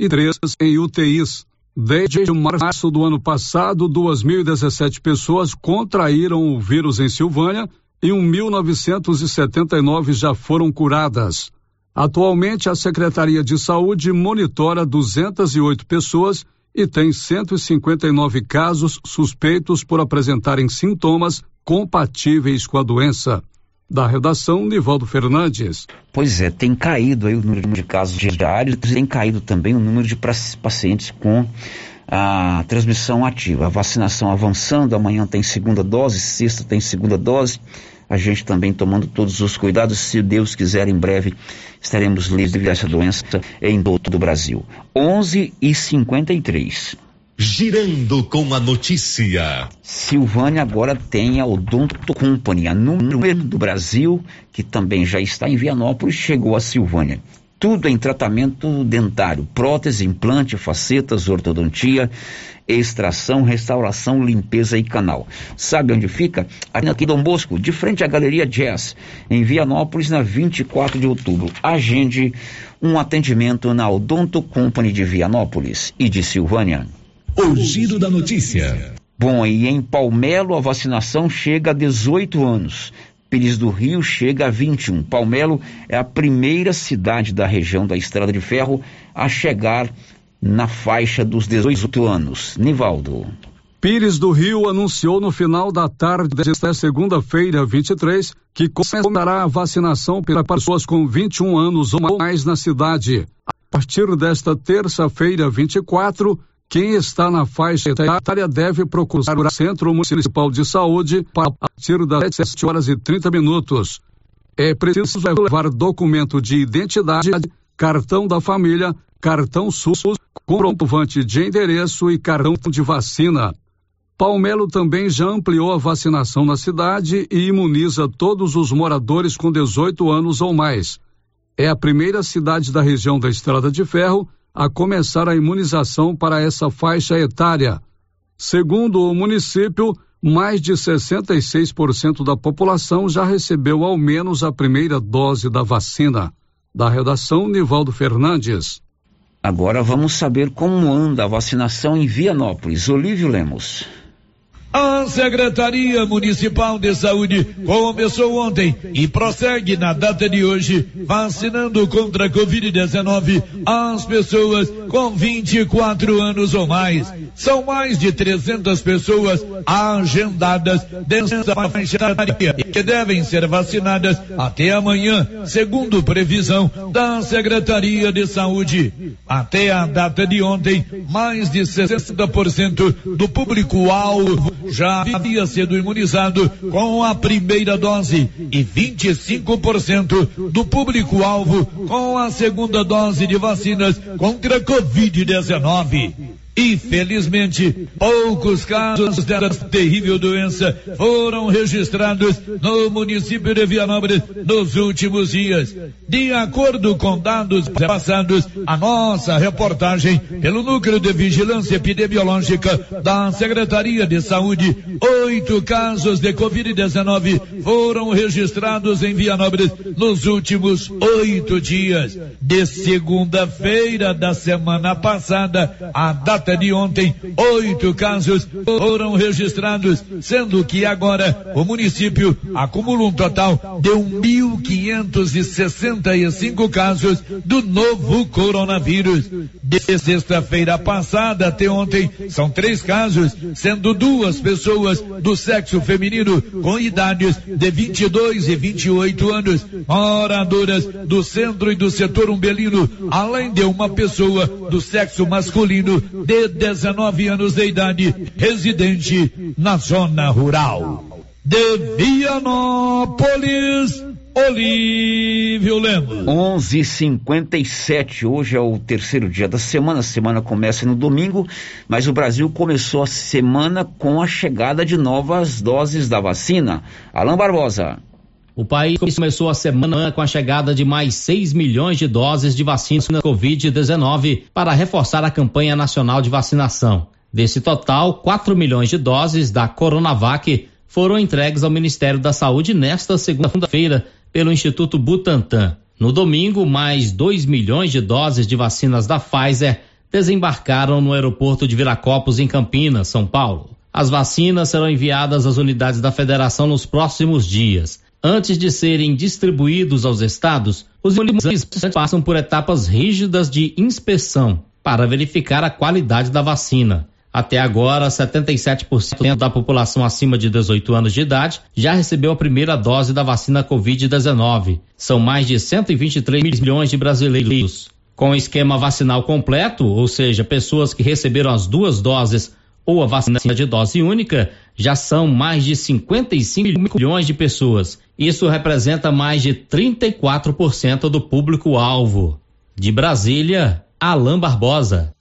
e três em UTIs. Desde março do ano passado, 2.017 pessoas contraíram o vírus em Silvânia e 1.979 já foram curadas. Atualmente, a Secretaria de Saúde monitora 208 pessoas e tem 159 casos suspeitos por apresentarem sintomas compatíveis com a doença. Da redação, Nivaldo Fernandes. Pois é, tem caído aí o número de casos diários, tem caído também o número de pacientes com a transmissão ativa. A vacinação avançando, amanhã tem segunda dose, sexta tem segunda dose. A gente também tomando todos os cuidados. Se Deus quiser, em breve estaremos livres dessa doença em todo o Brasil. 11 e 53. Girando com a notícia. Silvânia agora tem a Odonto Company, a número do Brasil, que também já está em Vianópolis, chegou a Silvânia. tudo em tratamento dentário, prótese, implante, facetas, ortodontia, extração, restauração, limpeza e canal. Sabe onde fica? Aqui Dom Bosco, de frente à Galeria Jazz, em Vianópolis, na 24 de outubro. Agende um atendimento na Odonto Company de Vianópolis e de Silvânia. O giro da notícia. Bom, e em Palmelo a vacinação chega a 18 anos. Pires do Rio chega a 21. Palmelo é a primeira cidade da região da Estrada de Ferro a chegar na faixa dos 18 anos. Nivaldo. Pires do Rio anunciou no final da tarde desta segunda-feira, 23, que começará a vacinação para pessoas com 21 anos ou mais na cidade. A partir desta terça-feira, 24, quem está na faixa etária deve procurar o Centro Municipal de Saúde a partir das 7 horas e 30 minutos. É preciso levar documento de identidade, cartão da família, cartão SUS, comprovante de endereço e cartão de vacina. Palmelo também já ampliou a vacinação na cidade e imuniza todos os moradores com 18 anos ou mais. É a primeira cidade da região da Estrada de Ferro a começar a imunização para essa faixa etária. Segundo o município, mais de 66% da população já recebeu ao menos a primeira dose da vacina. Da redação, Nivaldo Fernandes. Agora vamos saber como anda a vacinação em Vianópolis. Olívio Lemos. A Secretaria Municipal de Saúde começou ontem e prossegue na data de hoje vacinando contra a Covid-19 as pessoas com 24 anos ou mais. São mais de 300 pessoas agendadas dessa faixa etária que devem ser vacinadas até amanhã, segundo previsão da Secretaria de Saúde. Até a data de ontem, mais de 60% do público-alvo já havia sido imunizado com a primeira dose e 25% do público-alvo com a segunda dose de vacinas contra a Covid-19. Infelizmente, poucos casos dessa terrível doença foram registrados no município de Vianópolis nos últimos dias. De acordo com dados passados, a nossa reportagem pelo Núcleo de Vigilância Epidemiológica da Secretaria de Saúde, oito casos de Covid-19 foram registrados em Vianópolis nos últimos oito dias. De segunda-feira da semana passada, a data de ontem, oito casos foram registrados, sendo que agora o município acumula um total de 1.565 casos do novo coronavírus. De sexta-feira passada até ontem, são três casos, sendo duas pessoas do sexo feminino com idades de 22 e 28 anos, moradoras do centro e do setor umbelino, além de uma pessoa do sexo masculino de 19 anos de idade, residente na zona rural. De Vianópolis, Olívio Lemos. 11:57 hoje é o terceiro dia da semana. A semana começa no domingo, mas o Brasil começou a semana com a chegada de novas doses da vacina. Alain Barbosa. O país começou a semana com a chegada de mais 6 milhões de doses de vacina Covid-19 para reforçar a campanha nacional de vacinação. Desse total, 4 milhões de doses da Coronavac foram entregues ao Ministério da Saúde nesta segunda-feira pelo Instituto Butantan. No domingo, mais 2 milhões de doses de vacinas da Pfizer desembarcaram no aeroporto de Viracopos, em Campinas, São Paulo. As vacinas serão enviadas às unidades da federação nos próximos dias. Antes de serem distribuídos aos estados, os imunizantes passam por etapas rígidas de inspeção para verificar a qualidade da vacina. Até agora, 77% da população acima de 18 anos de idade já recebeu a primeira dose da vacina Covid-19. São mais de 123 milhões de brasileiros. Com o esquema vacinal completo, ou seja, pessoas que receberam as duas doses ou a vacina de dose única, já são mais de 55 milhões de pessoas. Isso representa mais de 34% do público-alvo. De Brasília, Alain Barbosa.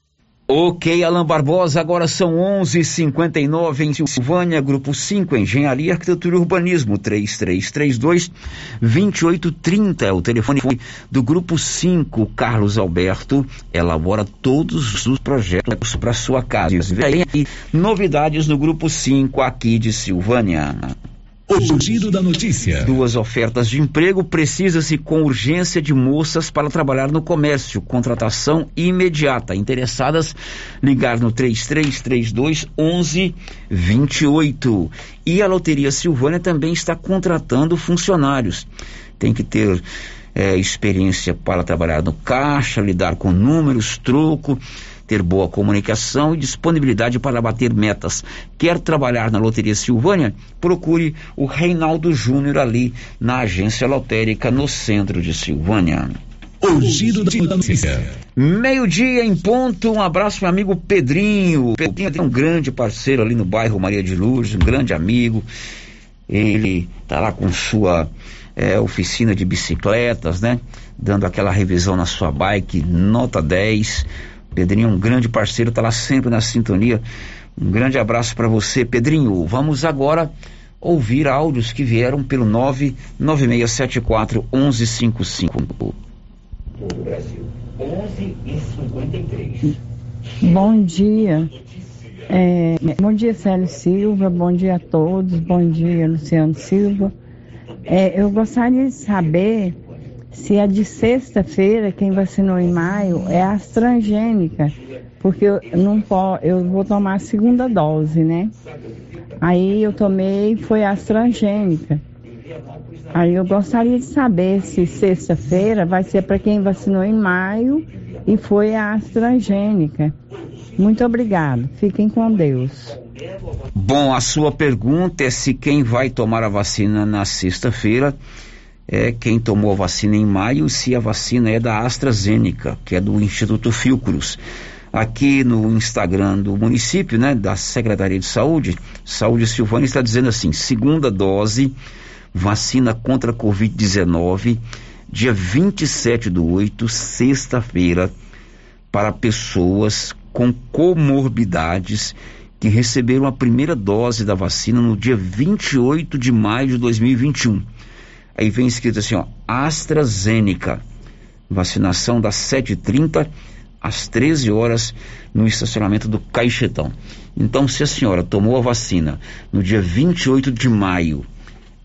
Ok, Alan Barbosa, agora são 11:59 em Silvânia, grupo 5, Engenharia, Arquitetura e Urbanismo, 3332 2830 é o telefone do grupo 5. Carlos Alberto elabora todos os projetos para sua casa. Vem aí novidades no grupo 5 aqui de Silvânia. O giro da notícia. Duas ofertas de emprego. Precisa-se com urgência de moças para trabalhar no comércio. Contratação imediata. Interessadas, ligar no 3332 1128. E a Loteria Silvânia também está contratando funcionários. Tem que ter é, experiência para trabalhar no caixa, lidar com números, troco ter boa comunicação e disponibilidade para bater metas. Quer trabalhar na Loteria Silvânia? Procure o Reinaldo Júnior ali na agência lotérica no centro de Silvânia. O giro da notícia. Meio-dia em ponto, um abraço meu amigo Pedrinho. Pedrinho é um grande parceiro ali no bairro Maria de Lourdes, um grande amigo. Ele tá lá com sua é, oficina de bicicletas, né? Dando aquela revisão na sua bike, nota 10. Pedrinho é um grande parceiro, está lá sempre na sintonia. Um grande abraço para você, Pedrinho. Vamos agora ouvir áudios que vieram pelo 99674 1155. Brasil, 11 53. Bom dia. É, bom dia, Célio Silva. Bom dia a todos. Bom dia, Luciano Silva. É, eu gostaria de saber se é de sexta-feira, quem vacinou em maio é a AstraZeneca, porque eu não posso, eu vou tomar a segunda dose, né? Aí eu tomei, foi a AstraZeneca. Aí eu gostaria de saber se sexta-feira vai ser para quem vacinou em maio e foi a AstraZeneca. Muito obrigado. Fiquem com Deus. Bom, a sua pergunta é se quem vai tomar a vacina na sexta-feira é quem tomou a vacina em maio, se a vacina é da AstraZeneca, que é do Instituto Fiocruz. Aqui no Instagram do município, né, da Secretaria de Saúde, Saúde Silvânia está dizendo assim: segunda dose, vacina contra a Covid-19, dia 27 do 8, sexta-feira, para pessoas com comorbidades que receberam a primeira dose da vacina no dia 28 de maio de 2021 Aí vem escrito assim, ó, AstraZeneca. Vacinação das 7h30 às 13 horas no estacionamento do Caixetão. Então, se a senhora tomou a vacina no dia 28 de maio,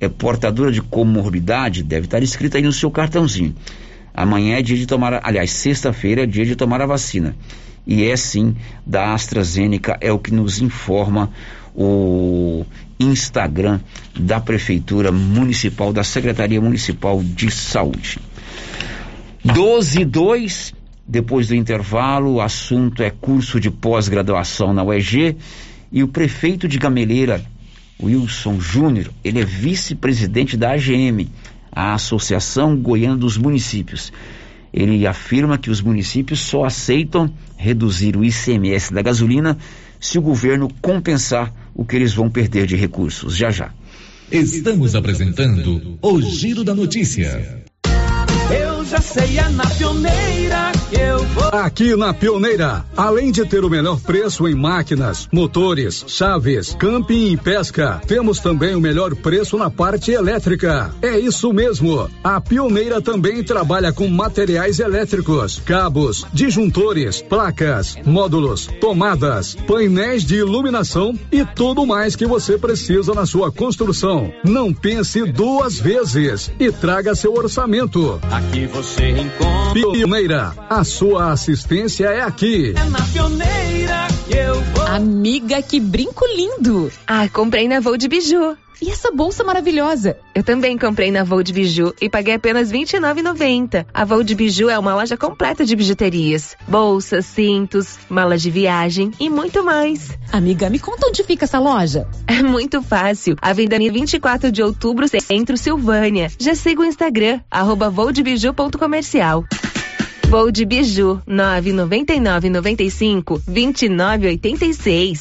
é portadora de comorbidade, deve estar escrito aí no seu cartãozinho. Amanhã é dia de tomar, aliás, sexta-feira é dia de tomar a vacina. E é sim da AstraZeneca, é o que nos informa o Instagram da Prefeitura Municipal, da Secretaria Municipal de Saúde. 12 2, depois do intervalo, o assunto é curso de pós-graduação na UEG e o prefeito de Gameleira, Wilson Júnior, ele é vice-presidente da AGM, a Associação Goiana dos Municípios. Ele afirma que os municípios só aceitam reduzir o ICMS da gasolina se o governo compensar o que eles vão perder de recursos. Já já. Estamos apresentando o Giro da Notícia. Eu já sei, é na pioneira que eu vou. Aqui na Pioneira, além de ter o melhor preço em máquinas, motores, chaves, camping e pesca, temos também o melhor preço na parte elétrica. É isso mesmo. A Pioneira também trabalha com materiais elétricos, cabos, disjuntores, placas, módulos, tomadas, painéis de iluminação e tudo mais que você precisa na sua construção. Não pense duas vezes e traga seu orçamento. Aqui você encontra. Pioneira, a sua assistência é aqui. É na pioneira que eu vou. Amiga, que brinco lindo! Ah, comprei na Voo de Biju. E essa bolsa maravilhosa? Eu também comprei na Voo de Biju e paguei apenas R$ 29,90. A Voo de Biju é uma loja completa de bijuterias, bolsas, cintos, malas de viagem e muito mais. Amiga, me conta onde fica essa loja? É muito fácil. Avenida 24 de Outubro, Centro Silvânia. Já siga o Instagram, arroba voodebiju.comercial. Voo de Biju, 999 95 2986.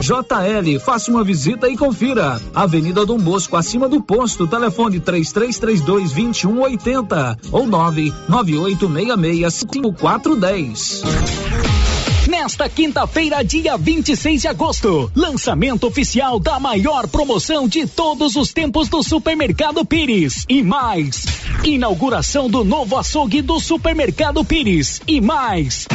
JL, faça uma visita e confira. Avenida Dom Bosco, acima do posto, telefone 3332 2180 ou 99866 5410. Nesta quinta-feira, dia 26 de agosto, lançamento oficial da maior promoção de todos os tempos do Supermercado Pires. E mais, inauguração do novo açougue do Supermercado Pires. E mais,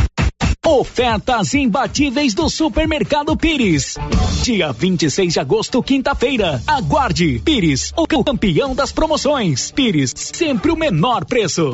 Ofertas imbatíveis do Supermercado Pires. Dia 26 de agosto, quinta-feira. Aguarde. Pires, o campeão das promoções. Pires, sempre o menor preço.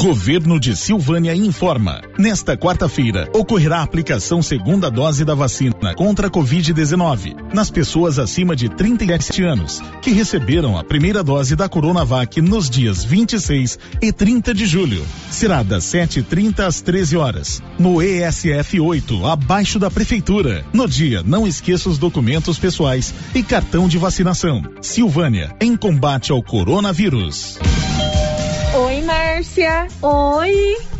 Governo de Silvânia informa. Nesta quarta-feira, ocorrerá a aplicação segunda dose da vacina contra a Covid-19 nas pessoas acima de 37 anos que receberam a primeira dose da Coronavac nos dias 26 e 30 de julho. Será das 7h30 às 13 horas, no ESF 8, abaixo da Prefeitura. No dia, não esqueça os documentos pessoais e cartão de vacinação. Silvânia, em combate ao coronavírus. Márcia. Oi.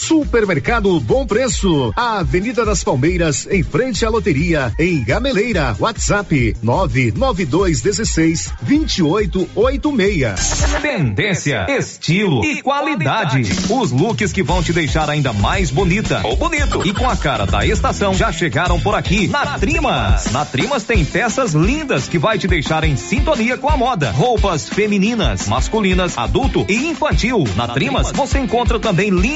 Supermercado Bom Preço, a Avenida das Palmeiras, em frente à loteria, em Gameleira. WhatsApp 99216 2886. Tendência, estilo e qualidade. Os looks que vão te deixar ainda mais bonita ou bonito e com a cara da estação já chegaram por aqui na Trimas. Na Trimas tem peças lindas que vai te deixar em sintonia com a moda. Roupas femininas, masculinas, adulto e infantil. Na Trimas você encontra também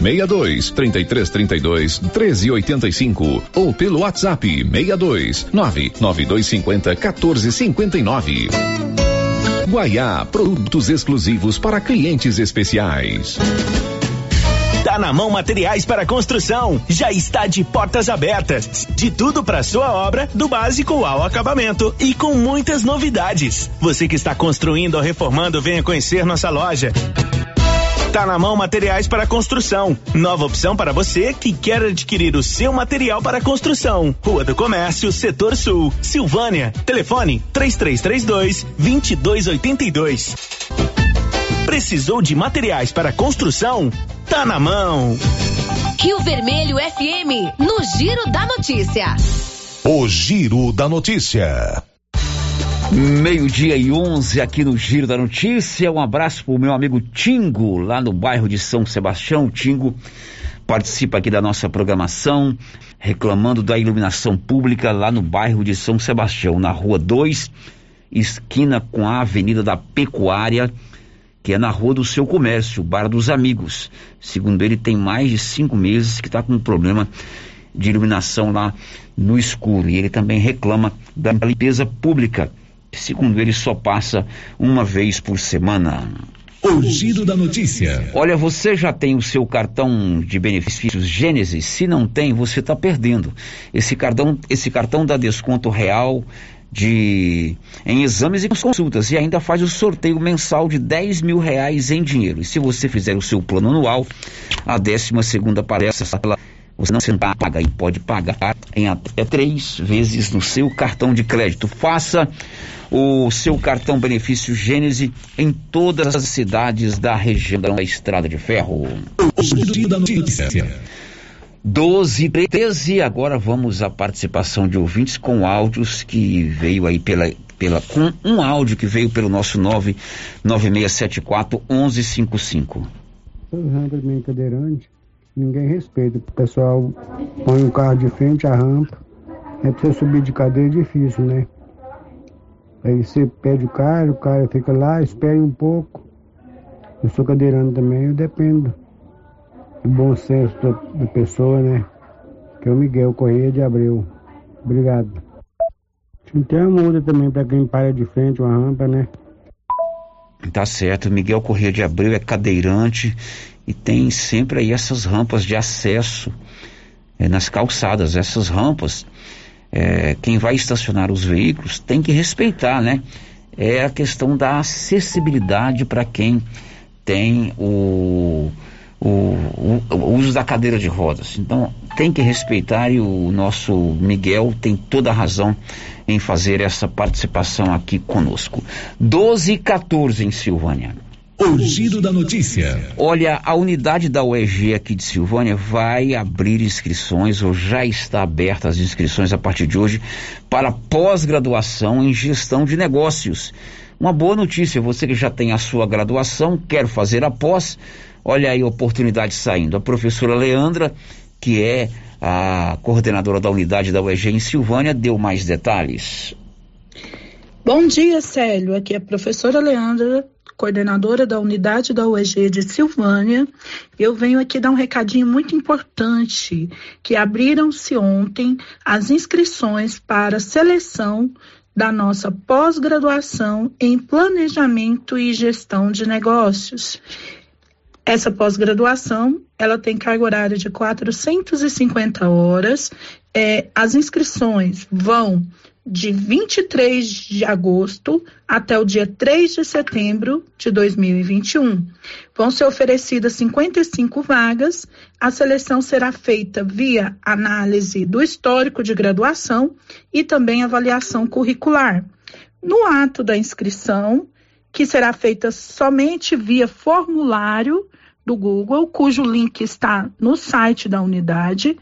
62 33 32 13 85 ou pelo WhatsApp 62 99250 14 59. Guaiá, produtos exclusivos para clientes especiais. Tá na mão materiais para construção. Já está de portas abertas. De tudo para sua obra, do básico ao acabamento e com muitas novidades. Você que está construindo ou reformando, venha conhecer nossa loja. Tá na mão materiais para construção. Nova opção para você que quer adquirir o seu material para construção. Rua do Comércio, Setor Sul, Silvânia. Telefone 3332 2282. Precisou de materiais para construção? Tá na mão. Rio Vermelho FM, no Giro da Notícia. O Giro da Notícia. Meio-dia e 11 aqui no Giro da Notícia. Um abraço pro meu amigo Tingo, lá no bairro de São Sebastião. Tingo participa aqui da nossa programação, reclamando da iluminação pública lá no bairro de São Sebastião, na rua 2, esquina com a Avenida da Pecuária, que é na rua do seu comércio, Bar dos Amigos. Segundo ele, tem mais de cinco meses que está com um problema de iluminação lá no escuro. E ele também reclama da limpeza pública segundo ele, só passa uma vez por semana. O giro da notícia. Olha, você já tem o seu cartão de benefícios Gênesis? Se não tem, você está perdendo. Esse cartão, esse cartão dá desconto real de em exames e consultas e ainda faz o sorteio mensal de 10 mil reais em dinheiro. E se você fizer o seu plano anual, a décima segunda palestra você não paga e pode pagar em até três vezes no seu cartão de crédito. Faça o seu cartão benefício Gênese em todas as cidades da região da Estrada de Ferro. O da notícia. 12 13, agora vamos à participação de ouvintes com áudios que veio aí pela pela com um áudio que veio pelo nosso 99674 1155. Rampa de cadeirante, ninguém respeita. O pessoal põe um carro de frente à rampa. É pra você subir de cadeira é difícil, né? Aí você pede o cara, o cara fica lá, espere um pouco. Eu sou cadeirando também, eu dependo do bom senso da, da pessoa, né? Que é o Miguel Correia de Abreu. Obrigado. Tem uma multa também para quem para de frente uma rampa, né? Tá certo, Miguel Correia de Abreu é cadeirante e tem sempre aí essas rampas de acesso é, nas calçadas. Essas rampas é, quem vai estacionar os veículos tem que respeitar, né? É a questão da acessibilidade para quem tem o, o, o, o, uso da cadeira de rodas. Então tem que respeitar e o nosso Miguel tem toda a razão em fazer essa participação aqui conosco. 12 e 14 em Silvânia. O giro da notícia. Olha, a unidade da UEG aqui de Silvânia vai abrir inscrições, ou já está aberta as inscrições a partir de hoje, para pós-graduação em gestão de negócios. Uma boa notícia, você que já tem a sua graduação, quer fazer a pós, olha aí a oportunidade saindo. A professora Leandra, que é a coordenadora da unidade da UEG em Silvânia, deu mais detalhes. Bom dia, Célio. Aqui é a professora Leandra, coordenadora da unidade da UEG de Silvânia. Eu venho aqui dar um recadinho muito importante, que abriram-se ontem as inscrições para seleção da nossa pós-graduação em Planejamento e Gestão de Negócios. Essa pós-graduação, ela tem carga horária de 450 horas. É, as inscrições vão de 23 de agosto até o dia 3 de setembro de 2021. Vão ser oferecidas 55 vagas. A seleção será feita via análise do histórico de graduação e também avaliação curricular. No ato da inscrição, que será feita somente via formulário do Google, cujo link está no site da unidade,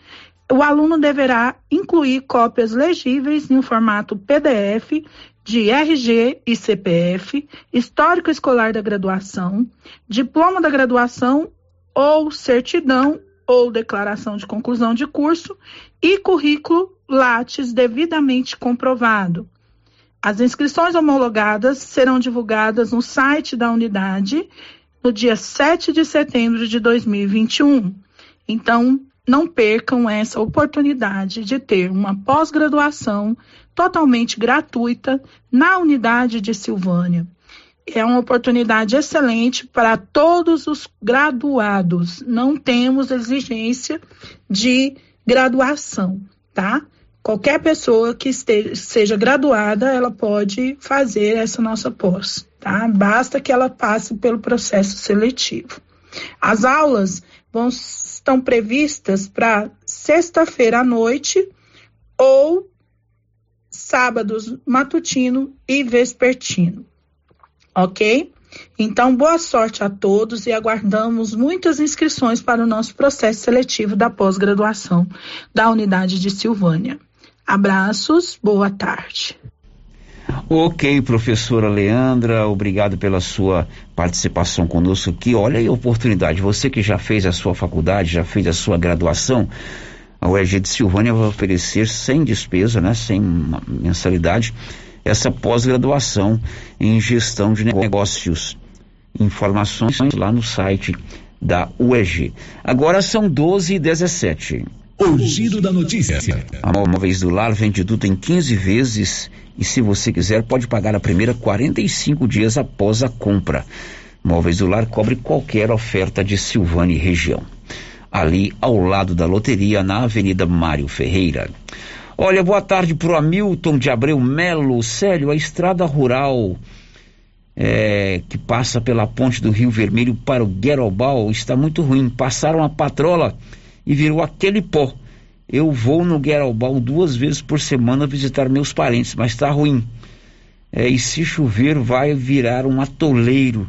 o aluno deverá incluir cópias legíveis em um formato PDF de RG e CPF, histórico escolar da graduação, diploma da graduação ou certidão ou declaração de conclusão de curso e currículo Lattes devidamente comprovado. As inscrições homologadas serão divulgadas no site da unidade no dia 7 de setembro de 2021. Então, não percam essa oportunidade de ter uma pós-graduação totalmente gratuita na unidade de Silvânia. É uma oportunidade excelente para todos os graduados. Não temos exigência de graduação, tá? Qualquer pessoa que esteja, seja graduada, ela pode fazer essa nossa pós, tá? Basta que ela passe pelo processo seletivo. As aulas vão estão previstas para sexta-feira à noite ou sábados matutino e vespertino. Ok? Então, boa sorte a todos e aguardamos muitas inscrições para o nosso processo seletivo da pós-graduação da unidade de Silvânia. Abraços, boa tarde. Ok, professora Leandra, obrigado pela sua participação conosco aqui. Olha aí a oportunidade, você que já fez a sua faculdade, já fez a sua graduação, a UEG de Silvânia vai oferecer sem despesa, né, sem mensalidade, essa pós-graduação em gestão de negócios. Informações lá no site da UEG. Agora são 12 e 17. O giro da notícia. A Móveis do Lar vende tudo em 15 vezes e se você quiser pode pagar a primeira 45 dias após a compra. Móveis do Lar cobre qualquer oferta de Silvane região. Ali ao lado da loteria na Avenida Mário Ferreira. Olha, boa tarde pro Hamilton de Abreu Melo. Célio, a estrada rural é, que passa pela ponte do Rio Vermelho para o Guerobal está muito ruim. Passaram a patrola e virou aquele pó. Eu vou no Gueralbal duas vezes por semana visitar meus parentes, mas está ruim. É, e se chover, vai virar um atoleiro,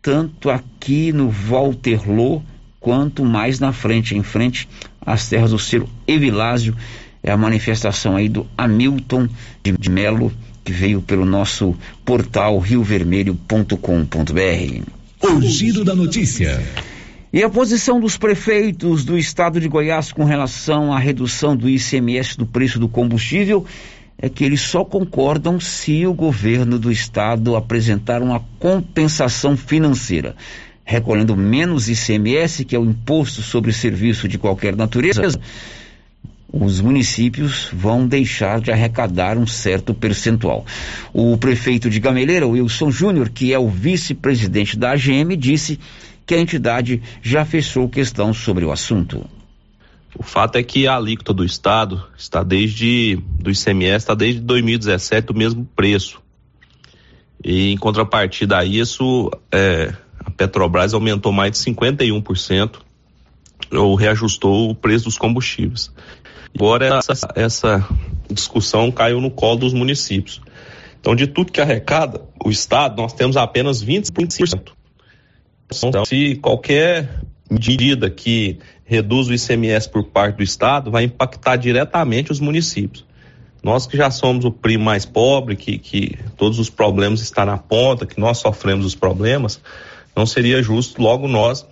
tanto aqui no Walterloo, quanto mais na frente, em frente às terras do Ciro Evilásio. É a manifestação aí do Hamilton de, Melo, que veio pelo nosso portal riovermelho.com.br. O giro da notícia. E a posição dos prefeitos do estado de Goiás com relação à redução do ICMS do preço do combustível é que eles só concordam se o governo do estado apresentar uma compensação financeira, recolhendo menos ICMS, que é o imposto sobre serviço de qualquer natureza. Os municípios vão deixar de arrecadar um certo percentual. O prefeito de Gameleira, Wilson Júnior, que é o vice-presidente da AGM, disse que a entidade já fechou questão sobre o assunto. O fato é que a alíquota do Estado está desde do ICMS está desde 2017 o mesmo preço. E em contrapartida a isso, é, a Petrobras aumentou mais de 51% ou reajustou o preço dos combustíveis. Agora essa, essa discussão caiu no colo dos municípios. Então, de tudo que arrecada o Estado, nós temos apenas 20%. Então, se qualquer medida que reduz o ICMS por parte do Estado vai impactar diretamente os municípios. Nós que já somos o primo mais pobre, que, que todos os problemas estão na ponta, que nós sofremos os problemas, não seria justo logo nós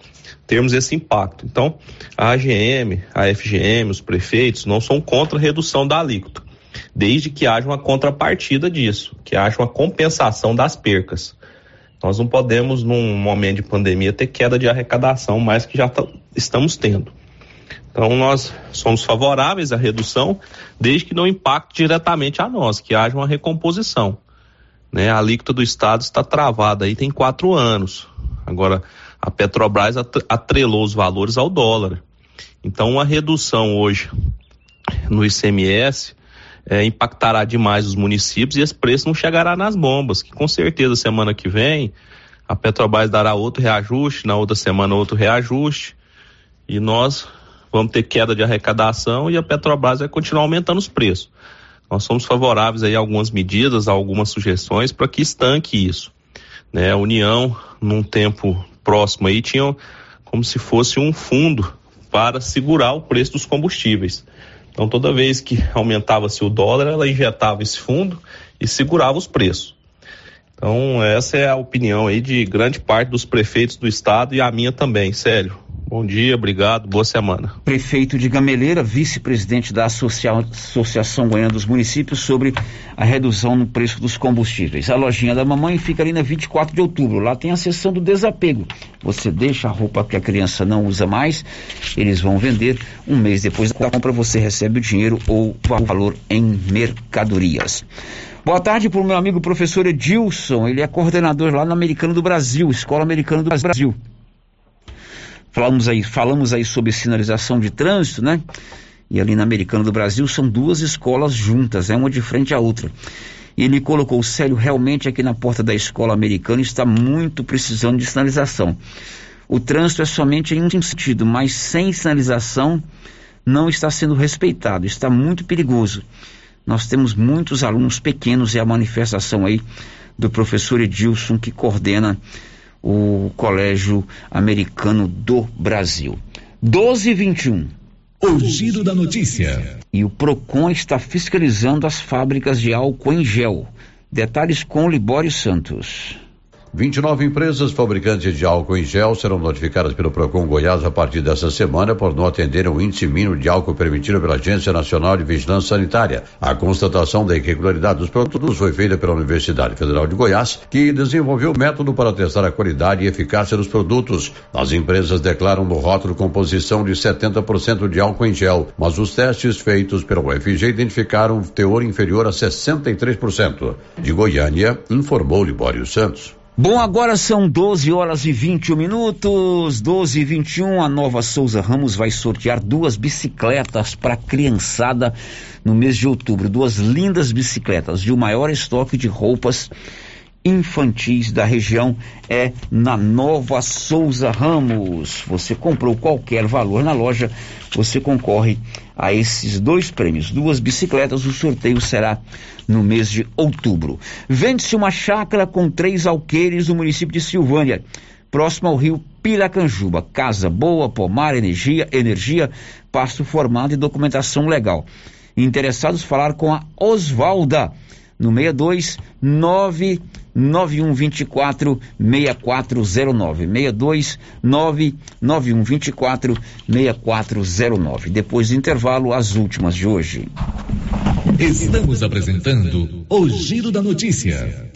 termos esse impacto. Então, a AGM, a FGM, os prefeitos não são contra a redução da alíquota, desde que haja uma contrapartida disso, que haja uma compensação das percas. Nós não podemos, num momento de pandemia, ter queda de arrecadação, mais que já estamos tendo. Então, nós somos favoráveis à redução, desde que não impacte diretamente a nós, que haja uma recomposição. Né? A alíquota do Estado está travada aí tem quatro anos. Agora, a Petrobras atrelou os valores ao dólar. Então, uma redução hoje no ICMS é, impactará demais os municípios e esse preço não chegará nas bombas, que com certeza semana que vem a Petrobras dará outro reajuste, na outra semana outro reajuste, e nós vamos ter queda de arrecadação e a Petrobras vai continuar aumentando os preços. Nós somos favoráveis aí a algumas medidas, a algumas sugestões para que estanque isso. Né? A União, num tempo próximo aí, tinha como se fosse um fundo para segurar o preço dos combustíveis. Então, toda vez que aumentava-se o dólar, ela injetava esse fundo e segurava os preços. Então, essa é a opinião aí de grande parte dos prefeitos do estado e a minha também, sério. Bom dia, obrigado, boa semana. Prefeito de Gameleira, vice-presidente da Associa... Associação Goiana dos Municípios sobre a redução no preço dos combustíveis. A lojinha da mamãe fica ali na 24 de outubro. Lá tem a seção do desapego. Você deixa a roupa que a criança não usa mais, eles vão vender. Um mês depois da compra, você recebe o dinheiro ou o valor em mercadorias. Boa tarde para o meu amigo professor Edilson. Ele é coordenador lá no Americano do Brasil, Escola Americana do Brasil. Falamos aí, falamos aí sobre sinalização de trânsito, né? E ali na Americana do Brasil são duas escolas juntas, é uma de frente à outra. E ele colocou o Célio realmente aqui na porta da escola americana está muito precisando de sinalização. O trânsito é somente em um sentido, mas sem sinalização não está sendo respeitado, está muito perigoso. Nós temos muitos alunos pequenos e a manifestação aí do professor Edilson que coordena o Colégio Americano do Brasil. 12 e 21. O giro da notícia. E o PROCON está fiscalizando as fábricas de álcool em gel. Detalhes com Libório Santos. 29 empresas fabricantes de álcool em gel serão notificadas pelo Procon Goiás a partir dessa semana por não atenderem o índice mínimo de álcool permitido pela Agência Nacional de Vigilância Sanitária. A constatação da irregularidade dos produtos foi feita pela Universidade Federal de Goiás, que desenvolveu método para testar a qualidade e eficácia dos produtos. As empresas declaram no rótulo composição de 70% de álcool em gel, mas os testes feitos pela UFG identificaram um teor inferior a 63%. De Goiânia, informou Libório Santos. Bom, agora são 12 horas e 21 minutos, 12 e 21. A nova Souza Ramos vai sortear duas bicicletas para criançada no mês de outubro. Duas lindas bicicletas de o maior estoque de roupas infantis da região é na Nova Souza Ramos. Você comprou qualquer valor na loja, você concorre a esses dois prêmios, duas bicicletas. O sorteio será no mês de outubro. Vende-se uma chácara com três alqueires no município de Silvânia, próximo ao rio Piracanjuba. Casa boa, pomar, energia, energia, pasto formado e documentação legal. Interessados falar com a Osvalda no 62 9 9124 6409 62 99124 6409. Depois do intervalo, as últimas de hoje. Estamos apresentando o Giro da Notícia.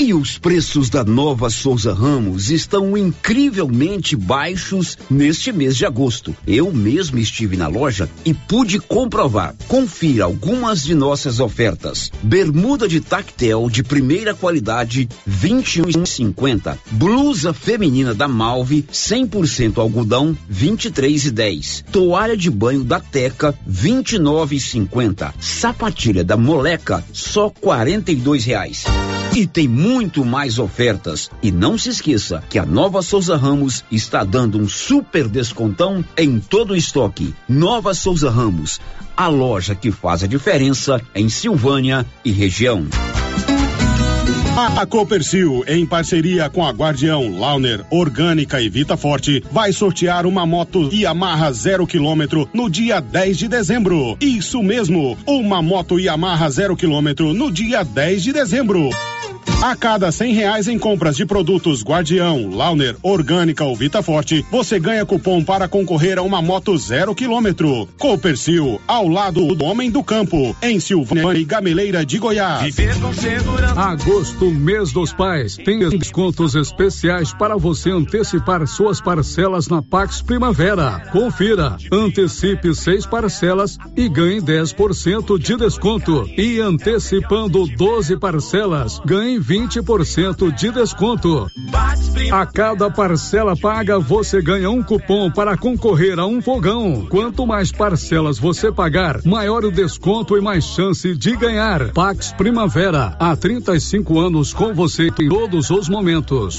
E os preços da nova Souza Ramos estão incrivelmente baixos neste mês de agosto. Eu mesmo estive na loja e pude comprovar. Confira algumas de nossas ofertas. Bermuda de tactel de primeira qualidade, 21,50. Blusa feminina da Malve, 100% algodão, 23,10. Toalha de banho da Teca, 29,50. Sapatilha da Moleca, só 42 reais. E tem muito mais ofertas. E não se esqueça que a Nova Souza Ramos está dando um super descontão em todo o estoque. Nova Souza Ramos, a loja que faz a diferença em Silvânia e região. A Copercil, em parceria com a Guardião, Launer, Orgânica e Vita Forte, vai sortear uma moto Yamaha zero quilômetro no dia 10 de dezembro. Isso mesmo, uma moto Yamaha zero quilômetro no dia 10 de dezembro. A cada cem reais em compras de produtos Guardião, Launer, Orgânica ou Vita Forte, você ganha cupom para concorrer a uma moto zero quilômetro. Copercil, ao lado do homem do campo, em Silvânia e Gameleira de Goiás. Agosto, mês dos pais, tem descontos especiais para você antecipar suas parcelas na Pax Primavera. Confira, antecipe seis parcelas e ganhe 10% de desconto. E antecipando 12 parcelas, ganhe 20% de desconto. A cada parcela paga, você ganha um cupom para concorrer a um fogão. Quanto mais parcelas você pagar, maior o desconto e mais chance de ganhar. Pax Primavera, há 35 anos com você em todos os momentos.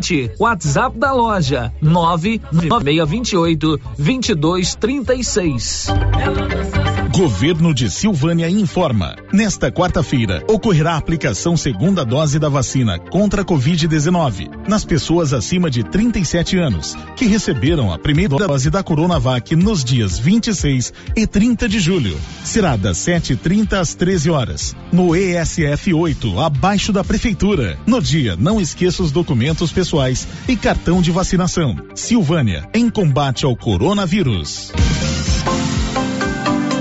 WhatsApp da loja 99628 2236. Governo de Silvânia informa. Nesta quarta-feira, ocorrerá a aplicação segunda dose da vacina contra a Covid-19 nas pessoas acima de 37 anos que receberam a primeira dose da Coronavac nos dias 26 e 30 de julho. Será das 7h30 às 13 horas, no ESF 8, abaixo da Prefeitura. No dia, não esqueça os documentos pessoais e cartão de vacinação. Silvânia, em combate ao coronavírus.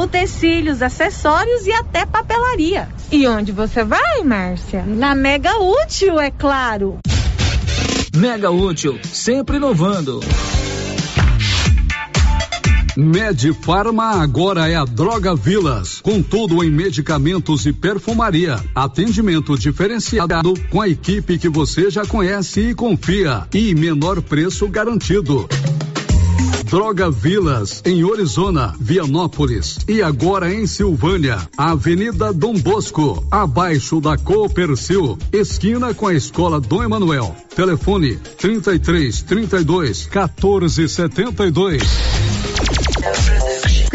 utensílios, acessórios e até papelaria. E onde você vai, Márcia? Na Mega Útil, é claro. Mega Útil, sempre inovando. Medifarma agora é a Droga Vilas, com tudo em medicamentos e perfumaria. Atendimento diferenciado com a equipe que você já conhece e confia e menor preço garantido. Droga Vilas, em Orizona, Vianópolis e agora em Silvânia, Avenida Dom Bosco, abaixo da Coopercil, esquina com a Escola Dom Emanuel. Telefone 33 32 14 72.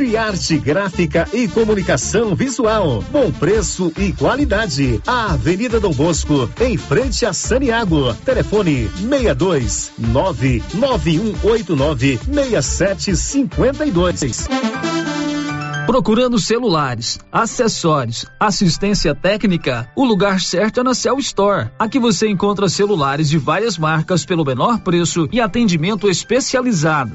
Criarte Gráfica e Comunicação Visual. Bom preço e qualidade. A Avenida Dom Bosco, em frente a Saniago. Telefone 62 99189 6752. Procurando celulares, acessórios, assistência técnica, o lugar certo é na Cell Store. Aqui você encontra celulares de várias marcas pelo menor preço e atendimento especializado.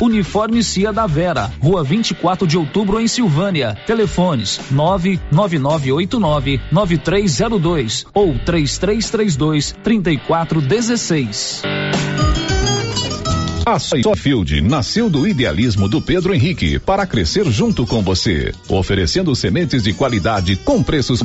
Uniforme Cia da Vera, Rua 24 de Outubro em Silvânia. Telefones 99989 9302 ou 3332 3416. A Soyfield nasceu do idealismo do Pedro Henrique para crescer junto com você, oferecendo sementes de qualidade com preços